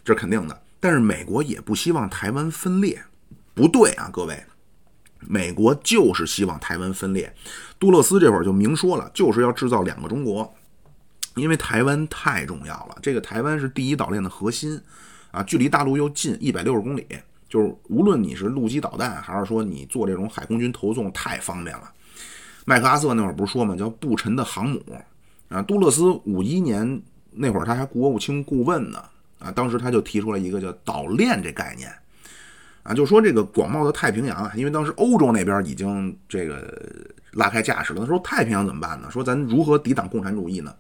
这是肯定的。但是美国也不希望台湾分裂，不对啊，各位，美国就是希望台湾分裂。杜勒斯这会儿就明说了，就是要制造两个中国，因为台湾太重要了。这个台湾是第一岛链的核心啊，距离大陆又近一百六十公里，就是无论你是陆基导弹，还是说你做这种海空军投送，太方便了。麦克阿瑟那会儿不是说嘛，叫不沉的航母啊。杜勒斯五一年那会儿他还国务卿顾问呢。啊，当时他就提出了一个叫岛链这概念，啊，就说这个广袤的太平洋啊，因为当时欧洲那边已经这个拉开架势了，他说太平洋怎么办呢？说咱如何抵挡共产主义呢？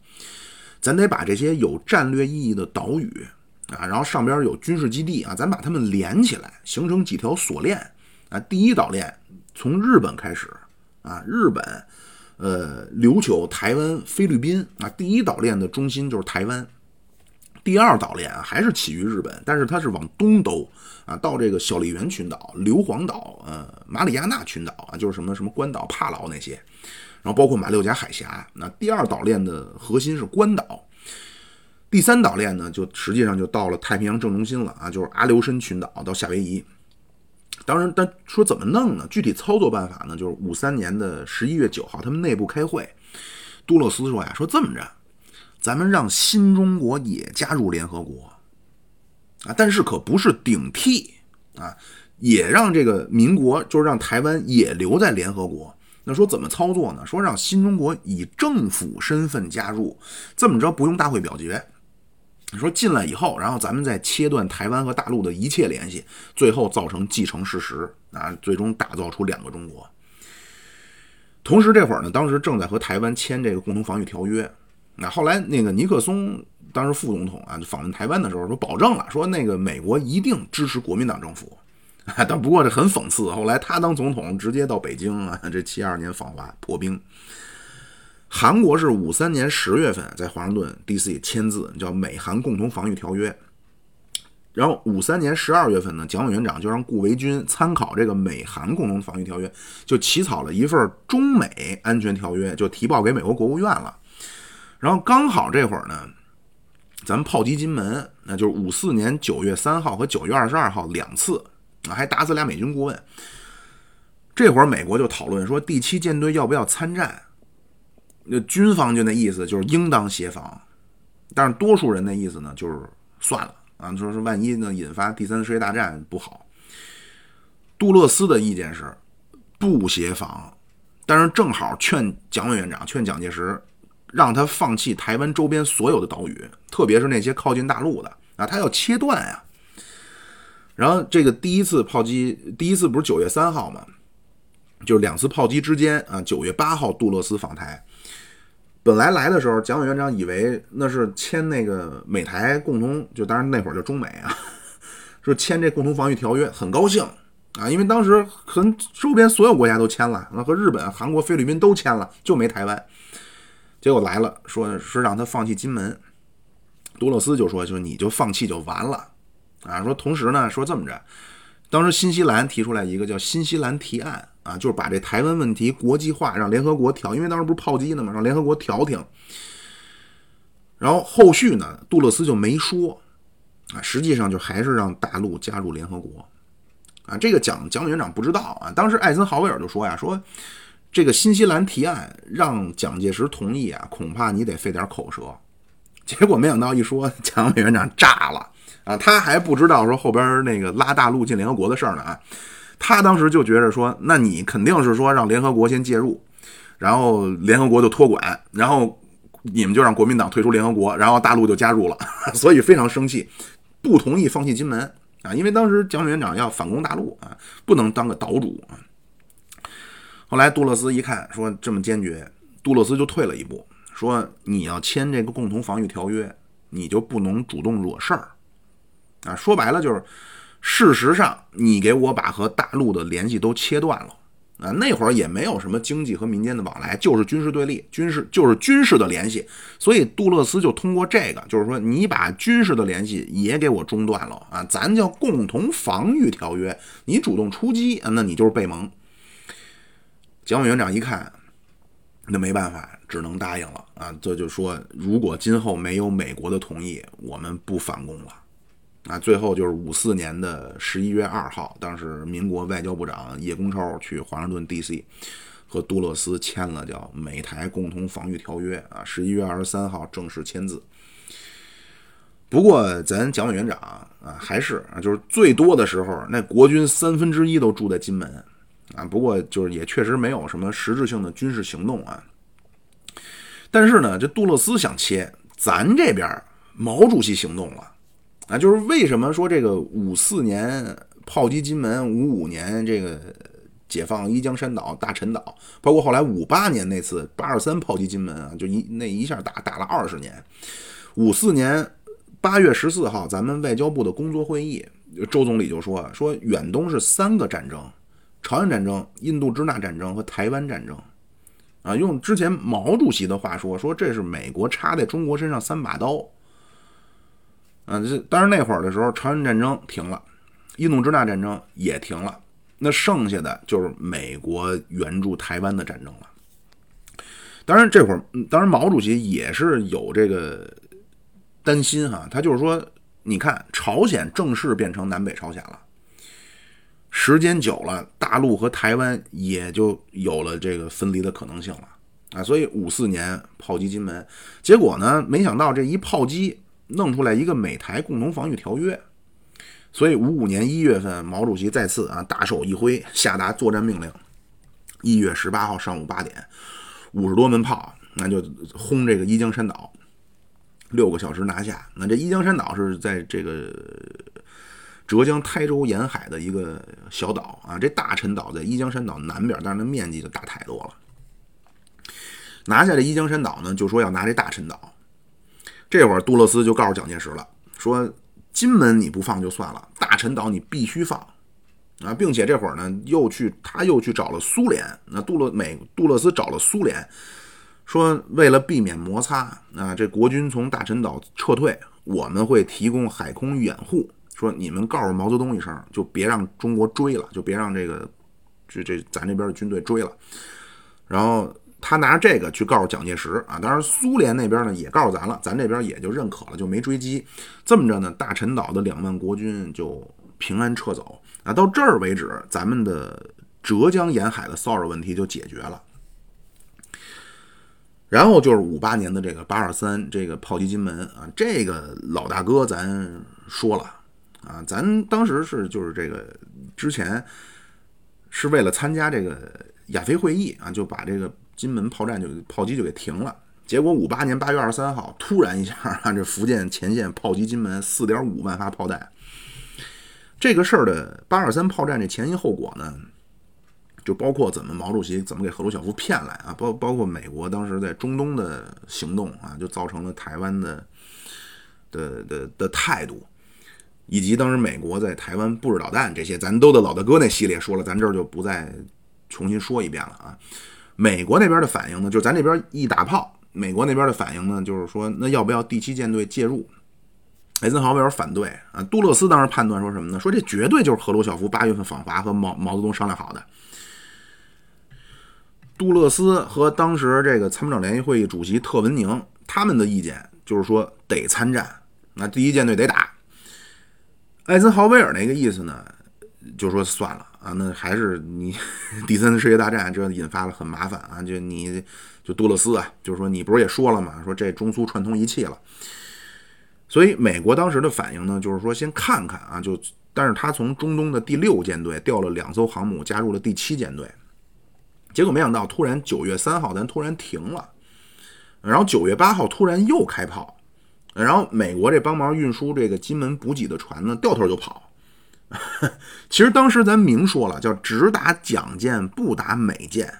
咱得把这些有战略意义的岛屿啊，然后上边有军事基地啊，咱把它们连起来，形成几条锁链啊。第一岛链从日本开始啊，日本、呃琉球、台湾、菲律宾啊，第一岛链的中心就是台湾。第二岛链啊，还是起于日本，但是它是往东兜啊，到这个小笠原群岛、硫磺岛、呃马里亚纳群岛啊，就是什么什么关岛、帕劳那些，然后包括马六甲海峡。那第二岛链的核心是关岛，第三岛链呢，就实际上就到了太平洋正中心了啊，就是阿留申群岛到夏威夷。当然，但说怎么弄呢？具体操作办法呢，就是五三年的十一月九号，他们内部开会，杜勒斯说呀，说这么着。咱们让新中国也加入联合国啊，但是可不是顶替啊，也让这个民国，就是让台湾也留在联合国。那说怎么操作呢？说让新中国以政府身份加入，这么着不用大会表决。说进来以后，然后咱们再切断台湾和大陆的一切联系，最后造成既成事实啊，最终打造出两个中国。同时这会儿呢，当时正在和台湾签这个共同防御条约。那后来，那个尼克松当时副总统啊，访问台湾的时候说，保证了说那个美国一定支持国民党政府。但不过这很讽刺，后来他当总统直接到北京啊，这七二年访华破冰。韩国是五三年十月份在华盛顿 D.C. 签字，叫美韩共同防御条约。然后五三年十二月份呢，蒋委员长就让顾维钧参考这个美韩共同防御条约，就起草了一份中美安全条约，就提报给美国国务院了。然后刚好这会儿呢，咱们炮击金门，那就是五四年九月三号和九月二十二号两次啊，还打死俩美军顾问。这会儿美国就讨论说第七舰队要不要参战，那军方就那意思就是应当协防，但是多数人的意思呢就是算了啊，说是万一呢引发第三次世界大战不好。杜勒斯的意见是不协防，但是正好劝蒋委员长劝蒋介石。让他放弃台湾周边所有的岛屿，特别是那些靠近大陆的啊，他要切断呀。然后这个第一次炮击，第一次不是九月三号吗？就是两次炮击之间啊，九月八号杜勒斯访台，本来来的时候，蒋委员长以为那是签那个美台共同，就当然那会儿叫中美啊，说签这共同防御条约，很高兴啊，因为当时和周边所有国家都签了，那和日本、韩国、菲律宾都签了，就没台湾。结果来了，说是让他放弃金门。杜勒斯就说：“就你就放弃就完了啊！”说同时呢，说这么着，当时新西兰提出来一个叫新西兰提案啊，就是把这台湾问题国际化，让联合国调，因为当时不是炮击呢嘛，让联合国调停。然后后续呢，杜勒斯就没说啊，实际上就还是让大陆加入联合国啊。这个蒋蒋委员长不知道啊，当时艾森豪威尔就说呀，说。这个新西兰提案让蒋介石同意啊，恐怕你得费点口舌。结果没想到一说，蒋委员长炸了啊！他还不知道说后边那个拉大陆进联合国的事儿呢啊！他当时就觉着说，那你肯定是说让联合国先介入，然后联合国就托管，然后你们就让国民党退出联合国，然后大陆就加入了，所以非常生气，不同意放弃金门啊！因为当时蒋委员长要反攻大陆啊，不能当个岛主啊。后来杜勒斯一看，说这么坚决，杜勒斯就退了一步，说你要签这个共同防御条约，你就不能主动惹事儿，啊，说白了就是，事实上你给我把和大陆的联系都切断了，啊，那会儿也没有什么经济和民间的往来，就是军事对立，军事就是军事的联系，所以杜勒斯就通过这个，就是说你把军事的联系也给我中断了，啊，咱叫共同防御条约，你主动出击，啊那你就是被盟。蒋委员长一看，那没办法，只能答应了啊。这就说，如果今后没有美国的同意，我们不反攻了。啊，最后就是五四年的十一月二号，当时民国外交部长叶公超去华盛顿 D.C. 和杜勒斯签了叫美台共同防御条约啊，十一月二十三号正式签字。不过咱蒋委员长啊，还是啊，就是最多的时候，那国军三分之一都住在金门啊。不过就是也确实没有什么实质性的军事行动啊。但是呢，这杜勒斯想切，咱这边毛主席行动了啊。就是为什么说这个五四年炮击金门，五五年这个解放一江山岛、大陈岛，包括后来五八年那次八二三炮击金门啊，就一那一下打打了二十年，五四年。八月十四号，咱们外交部的工作会议，周总理就说：“说远东是三个战争，朝鲜战争、印度支那战争和台湾战争。啊，用之前毛主席的话说，说这是美国插在中国身上三把刀。啊，这当然那会儿的时候，朝鲜战争停了，印度支那战争也停了，那剩下的就是美国援助台湾的战争了。当然这会儿，当然毛主席也是有这个。”担心哈，他就是说，你看，朝鲜正式变成南北朝鲜了，时间久了，大陆和台湾也就有了这个分离的可能性了啊。所以五四年炮击金门，结果呢，没想到这一炮击弄出来一个美台共同防御条约，所以五五年一月份，毛主席再次啊大手一挥，下达作战命令，一月十八号上午八点，五十多门炮，那就轰这个一江山岛。六个小时拿下。那这一江山岛是在这个浙江台州沿海的一个小岛啊。这大陈岛在一江山岛南边，但是它面积就大太多了。拿下这一江山岛呢，就说要拿这大陈岛。这会儿杜勒斯就告诉蒋介石了，说金门你不放就算了，大陈岛你必须放啊，并且这会儿呢又去他又去找了苏联。那杜勒美杜勒斯找了苏联。说为了避免摩擦啊，这国军从大陈岛撤退，我们会提供海空掩护。说你们告诉毛泽东一声，就别让中国追了，就别让这个这这咱这边的军队追了。然后他拿这个去告诉蒋介石啊，当然苏联那边呢也告诉咱了，咱这边也就认可了，就没追击。这么着呢，大陈岛的两万国军就平安撤走啊。到这儿为止，咱们的浙江沿海的骚扰问题就解决了。然后就是五八年的这个八二三这个炮击金门啊，这个老大哥咱说了啊，咱当时是就是这个之前是为了参加这个亚非会议啊，就把这个金门炮战就炮击就给停了。结果五八年八月二十三号突然一下啊，这福建前线炮击金门四点五万发炮弹，这个事儿的八二三炮战这前因后果呢？就包括怎么毛主席怎么给赫鲁晓夫骗来啊，包包括美国当时在中东的行动啊，就造成了台湾的的的的态度，以及当时美国在台湾布置导弹这些，咱都在老大哥那系列说了，咱这儿就不再重新说一遍了啊。美国那边的反应呢，就咱这边一打炮，美国那边的反应呢，就是说那要不要第七舰队介入？艾森豪威尔反对啊，杜勒斯当时判断说什么呢？说这绝对就是赫鲁晓夫八月份访华和毛毛泽东商量好的。杜勒斯和当时这个参谋长联席会议主席特文宁他们的意见就是说得参战，那第一舰队得打。艾森豪威尔那个意思呢，就说算了啊，那还是你 第三次世界大战这引发了很麻烦啊，就你就杜勒斯啊，就是说你不是也说了吗？说这中苏串通一气了，所以美国当时的反应呢，就是说先看看啊，就但是他从中东的第六舰队调了两艘航母加入了第七舰队。结果没想到，突然九月三号咱突然停了，然后九月八号突然又开炮，然后美国这帮忙运输这个金门补给的船呢掉头就跑。其实当时咱明说了，叫只打蒋舰不打美舰。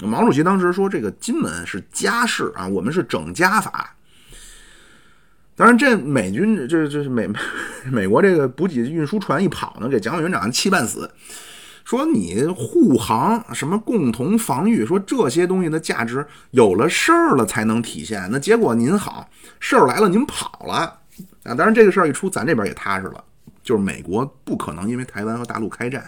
毛主席当时说这个金门是家事啊，我们是整家法。当然这美军这这是美 美国这个补给运输船一跑呢，给蒋委员长气半死。说你护航什么共同防御，说这些东西的价值有了事儿了才能体现。那结果您好，事儿来了您跑了啊！当然这个事儿一出，咱这边也踏实了，就是美国不可能因为台湾和大陆开战。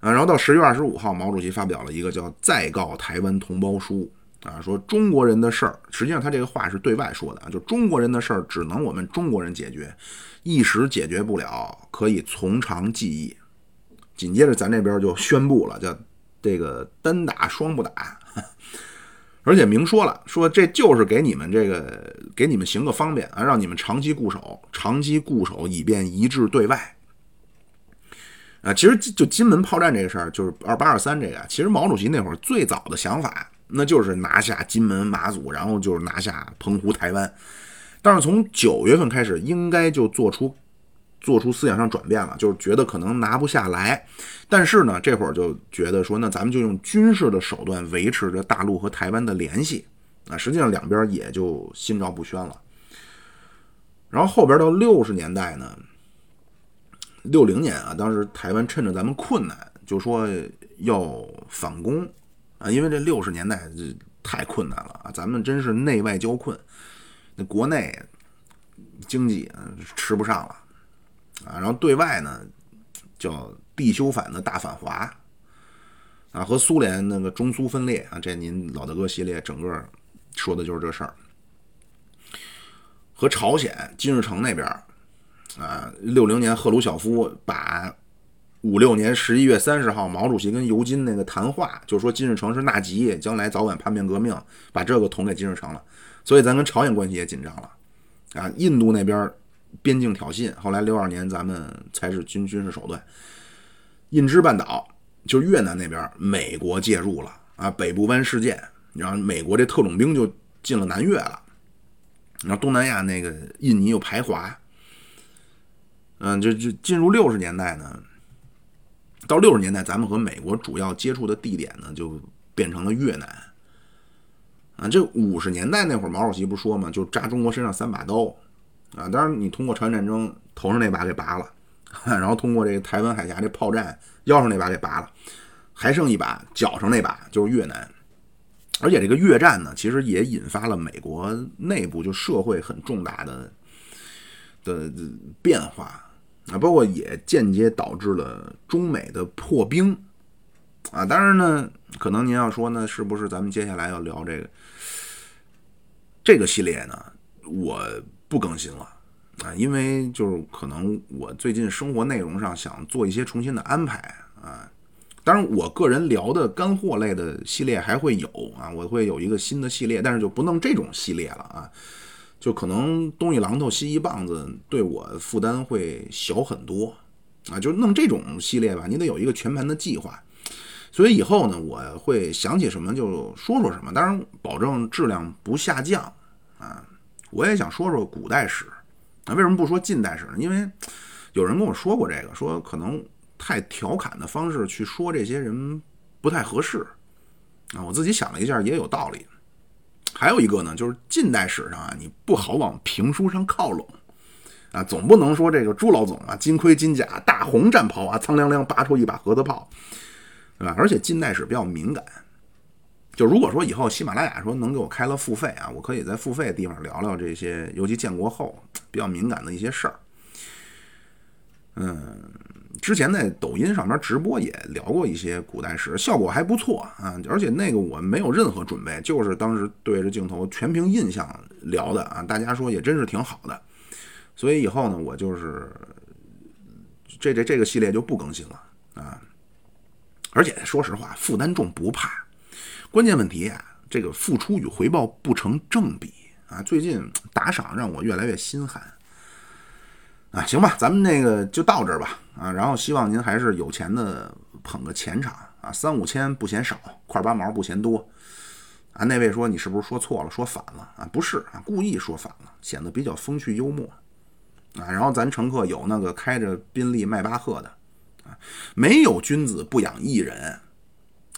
啊，然后到十月二十五号，毛主席发表了一个叫《再告台湾同胞书》啊，说中国人的事儿，实际上他这个话是对外说的啊，就中国人的事儿只能我们中国人解决，一时解决不了，可以从长计议。紧接着咱这边就宣布了，叫这个单打双不打，而且明说了，说这就是给你们这个给你们行个方便啊，让你们长期固守，长期固守以便一致对外。啊，其实就金门炮战这个事儿，就是二八二三这个，其实毛主席那会儿最早的想法，那就是拿下金门、马祖，然后就是拿下澎湖、台湾。但是从九月份开始，应该就做出做出思想上转变了，就是觉得可能拿不下来。但是呢，这会儿就觉得说，那咱们就用军事的手段维持着大陆和台湾的联系。啊，实际上两边也就心照不宣了。然后后边到六十年代呢。六零年啊，当时台湾趁着咱们困难，就说要反攻啊，因为这六十年代这太困难了啊，咱们真是内外交困，那国内经济吃不上了啊，然后对外呢叫必修反的大反华啊，和苏联那个中苏分裂啊，这您老大哥系列整个说的就是这事儿，和朝鲜金日成那边。啊，六零年赫鲁晓夫把五六年十一月三十号毛主席跟尤金那个谈话，就说金日成是纳吉，将来早晚叛变革命，把这个捅给金日成了，所以咱跟朝鲜关系也紧张了。啊，印度那边边境挑衅，后来六二年咱们才是军军事手段。印支半岛就是越南那边，美国介入了啊，北部湾事件，然后美国这特种兵就进了南越了，然后东南亚那个印尼又排华。嗯，就就进入六十年代呢，到六十年代，咱们和美国主要接触的地点呢，就变成了越南。啊，这五十年代那会儿，毛主席不说嘛，就扎中国身上三把刀。啊，当然你通过朝鲜战争头上那把给拔了，然后通过这个台湾海峡这炮战腰上那把给拔了，还剩一把脚上那把就是越南。而且这个越战呢，其实也引发了美国内部就社会很重大的的变化。啊，包括也间接导致了中美的破冰，啊，当然呢，可能您要说呢，是不是咱们接下来要聊这个这个系列呢？我不更新了啊，因为就是可能我最近生活内容上想做一些重新的安排啊。当然，我个人聊的干货类的系列还会有啊，我会有一个新的系列，但是就不弄这种系列了啊。就可能东一榔头西一棒子，对我负担会小很多啊！就弄这种系列吧，你得有一个全盘的计划。所以以后呢，我会想起什么就说说什么，当然保证质量不下降啊。我也想说说古代史啊，为什么不说近代史呢？因为有人跟我说过这个，说可能太调侃的方式去说这些人不太合适啊。我自己想了一下，也有道理。还有一个呢，就是近代史上啊，你不好往评书上靠拢啊，总不能说这个朱老总啊，金盔金甲、大红战袍啊，苍凉凉拔出一把盒子炮，对吧？而且近代史比较敏感，就如果说以后喜马拉雅说能给我开了付费啊，我可以在付费的地方聊聊这些，尤其建国后比较敏感的一些事儿，嗯。之前在抖音上面直播也聊过一些古代史，效果还不错啊！而且那个我没有任何准备，就是当时对着镜头全凭印象聊的啊！大家说也真是挺好的，所以以后呢，我就是这这这个系列就不更新了啊！而且说实话，负担重不怕，关键问题啊，这个付出与回报不成正比啊！最近打赏让我越来越心寒。啊，行吧，咱们那个就到这儿吧。啊，然后希望您还是有钱的捧个钱场啊，三五千不嫌少，块八毛不嫌多。啊，那位说你是不是说错了，说反了啊？不是啊，故意说反了，显得比较风趣幽默。啊，然后咱乘客有那个开着宾利迈巴赫的，啊，没有君子不养艺人。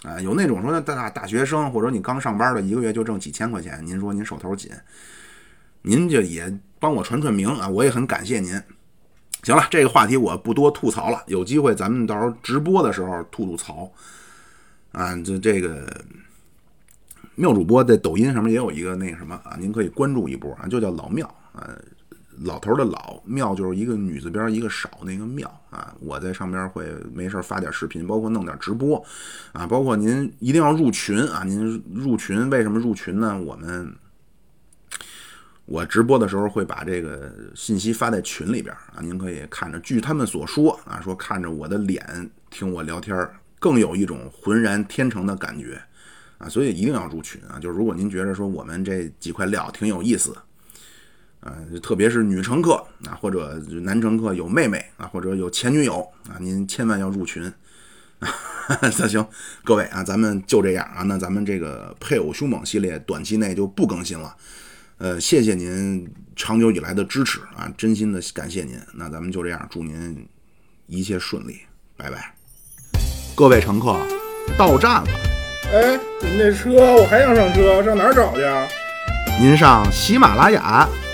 啊，有那种说大大学生或者你刚上班的，一个月就挣几千块钱，您说您手头紧，您就也帮我传传名啊，我也很感谢您。行了，这个话题我不多吐槽了。有机会咱们到时候直播的时候吐吐槽啊。这这个妙主播在抖音上面也有一个那个什么啊，您可以关注一波啊，就叫老庙啊，老头的老庙就是一个女字边一个少那个庙啊。我在上边会没事发点视频，包括弄点直播啊，包括您一定要入群啊。您入群为什么入群呢？我们我直播的时候会把这个信息发在群里边啊，您可以看着。据他们所说啊，说看着我的脸听我聊天，更有一种浑然天成的感觉啊，所以一定要入群啊。就是如果您觉得说我们这几块料挺有意思。啊，特别是女乘客啊，或者男乘客有妹妹啊，或者有前女友啊，您千万要入群。那行，各位啊，咱们就这样啊。那咱们这个配偶凶猛系列短期内就不更新了。呃，谢谢您长久以来的支持啊，真心的感谢您。那咱们就这样，祝您一切顺利，拜拜。各位乘客，到站了。哎，你那车我还想上车，上哪儿找去啊？您上喜马拉雅。